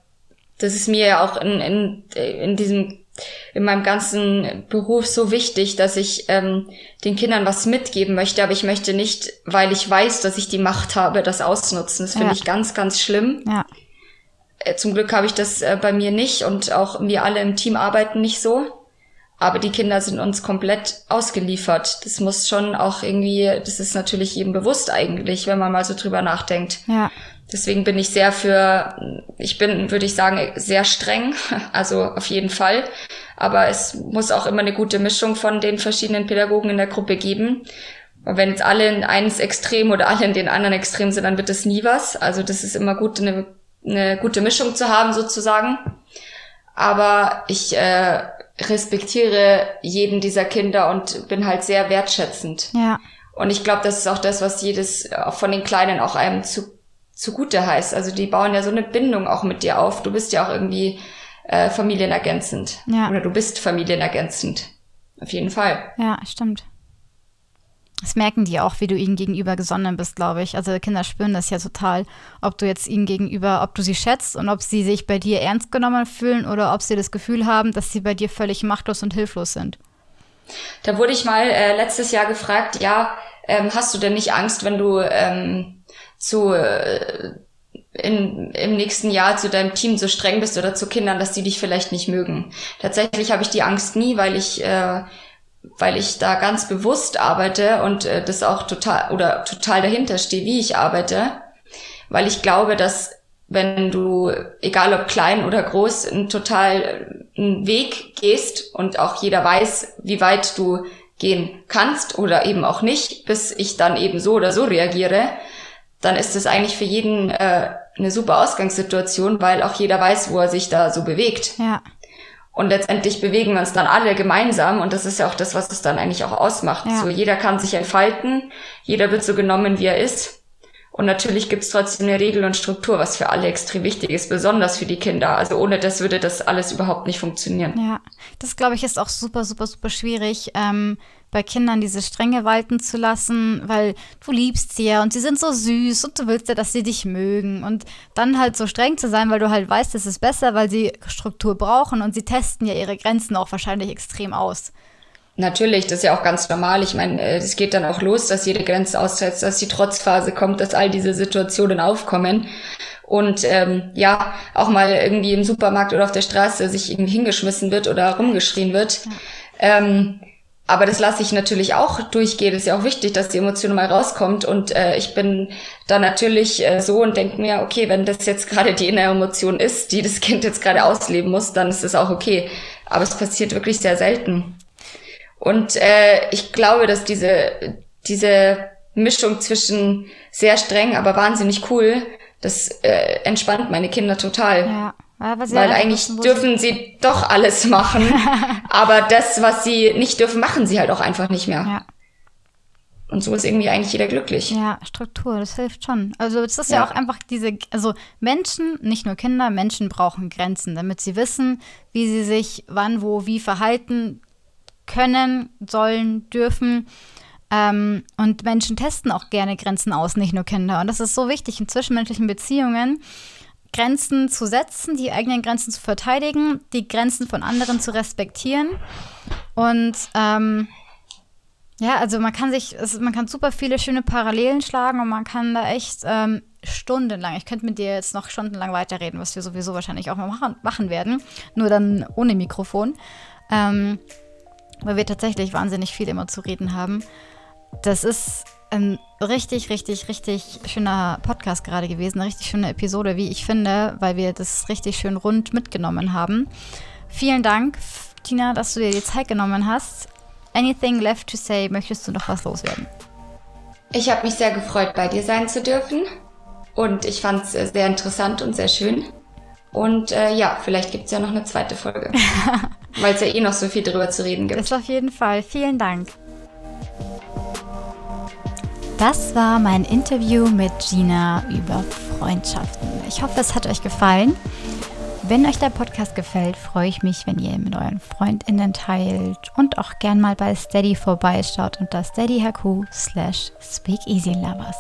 Das ist mir ja auch in, in, in diesem, in meinem ganzen Beruf so wichtig, dass ich ähm, den Kindern was mitgeben möchte, aber ich möchte nicht, weil ich weiß, dass ich die Macht habe, das ausnutzen. Das finde ja. ich ganz, ganz schlimm. Ja. Äh, zum Glück habe ich das äh, bei mir nicht und auch wir alle im Team arbeiten nicht so. Aber die Kinder sind uns komplett ausgeliefert. Das muss schon auch irgendwie, das ist natürlich jedem bewusst eigentlich, wenn man mal so drüber nachdenkt. Ja. Deswegen bin ich sehr für, ich bin, würde ich sagen, sehr streng, [laughs] also auf jeden Fall. Aber es muss auch immer eine gute Mischung von den verschiedenen Pädagogen in der Gruppe geben. Und wenn jetzt alle in eins Extrem oder alle in den anderen Extrem sind, dann wird es nie was. Also das ist immer gut, eine eine gute Mischung zu haben sozusagen. Aber ich äh, respektiere jeden dieser Kinder und bin halt sehr wertschätzend. Ja. Und ich glaube, das ist auch das, was jedes auch von den Kleinen auch einem zu, zugute heißt. Also die bauen ja so eine Bindung auch mit dir auf. Du bist ja auch irgendwie äh, familienergänzend. Ja. Oder du bist familienergänzend. Auf jeden Fall. Ja, stimmt. Das merken die auch, wie du ihnen gegenüber gesonnen bist, glaube ich. Also Kinder spüren das ja total, ob du jetzt ihnen gegenüber, ob du sie schätzt und ob sie sich bei dir ernst genommen fühlen oder ob sie das Gefühl haben, dass sie bei dir völlig machtlos und hilflos sind. Da wurde ich mal äh, letztes Jahr gefragt, ja, ähm, hast du denn nicht Angst, wenn du ähm, zu äh, in, im nächsten Jahr zu deinem Team so streng bist oder zu Kindern, dass die dich vielleicht nicht mögen. Tatsächlich habe ich die Angst nie, weil ich äh, weil ich da ganz bewusst arbeite und äh, das auch total oder total dahinter stehe, wie ich arbeite, weil ich glaube, dass wenn du, egal ob klein oder groß, einen total einen Weg gehst und auch jeder weiß, wie weit du gehen kannst oder eben auch nicht, bis ich dann eben so oder so reagiere, dann ist es eigentlich für jeden äh, eine super Ausgangssituation, weil auch jeder weiß, wo er sich da so bewegt. Ja. Und letztendlich bewegen wir uns dann alle gemeinsam und das ist ja auch das, was es dann eigentlich auch ausmacht. Ja. So jeder kann sich entfalten, jeder wird so genommen, wie er ist. Und natürlich gibt's trotzdem eine Regel und Struktur, was für alle extrem wichtig ist, besonders für die Kinder. Also ohne das würde das alles überhaupt nicht funktionieren. Ja, das glaube ich ist auch super, super, super schwierig, ähm, bei Kindern diese Strenge walten zu lassen, weil du liebst sie ja und sie sind so süß und du willst ja, dass sie dich mögen. Und dann halt so streng zu sein, weil du halt weißt, es ist besser, weil sie Struktur brauchen und sie testen ja ihre Grenzen auch wahrscheinlich extrem aus. Natürlich, das ist ja auch ganz normal. Ich meine, äh, es geht dann auch los, dass jede Grenze aussetzt, dass die Trotzphase kommt, dass all diese Situationen aufkommen. Und ähm, ja, auch mal irgendwie im Supermarkt oder auf der Straße sich irgendwie hingeschmissen wird oder rumgeschrien wird. Ja. Ähm, aber das lasse ich natürlich auch durchgehen. Das ist ja auch wichtig, dass die Emotion mal rauskommt. Und äh, ich bin da natürlich äh, so und denke mir, okay, wenn das jetzt gerade die innere Emotion ist, die das Kind jetzt gerade ausleben muss, dann ist das auch okay. Aber es passiert wirklich sehr selten. Und äh, ich glaube, dass diese, diese Mischung zwischen sehr streng, aber wahnsinnig cool, das äh, entspannt meine Kinder total. Ja. Weil eigentlich wissen, dürfen sie doch alles machen, [laughs] aber das, was sie nicht dürfen, machen sie halt auch einfach nicht mehr. Ja. Und so ist irgendwie eigentlich jeder glücklich. Ja, Struktur, das hilft schon. Also es ist ja. ja auch einfach diese, also Menschen, nicht nur Kinder, Menschen brauchen Grenzen, damit sie wissen, wie sie sich wann, wo, wie verhalten können, sollen, dürfen. Ähm, und Menschen testen auch gerne Grenzen aus, nicht nur Kinder. Und das ist so wichtig in zwischenmenschlichen Beziehungen, Grenzen zu setzen, die eigenen Grenzen zu verteidigen, die Grenzen von anderen zu respektieren. Und ähm, ja, also man kann sich, es, man kann super viele schöne Parallelen schlagen und man kann da echt ähm, stundenlang, ich könnte mit dir jetzt noch stundenlang weiterreden, was wir sowieso wahrscheinlich auch mal machen, machen werden, nur dann ohne Mikrofon, ähm, weil wir tatsächlich wahnsinnig viel immer zu reden haben. Das ist ein richtig, richtig, richtig schöner Podcast gerade gewesen, eine richtig schöne Episode, wie ich finde, weil wir das richtig schön rund mitgenommen haben. Vielen Dank, Tina, dass du dir die Zeit genommen hast. Anything left to say? Möchtest du noch was loswerden? Ich habe mich sehr gefreut, bei dir sein zu dürfen. Und ich fand es sehr interessant und sehr schön. Und äh, ja, vielleicht gibt es ja noch eine zweite Folge. [laughs] weil es ja eh noch so viel drüber zu reden gibt. Das auf jeden Fall. Vielen Dank. Das war mein Interview mit Gina über Freundschaften. Ich hoffe, es hat euch gefallen. Wenn euch der Podcast gefällt, freue ich mich, wenn ihr ihn mit euren FreundInnen teilt und auch gern mal bei Steady vorbeischaut unter steadyhq slash speakeasylovers.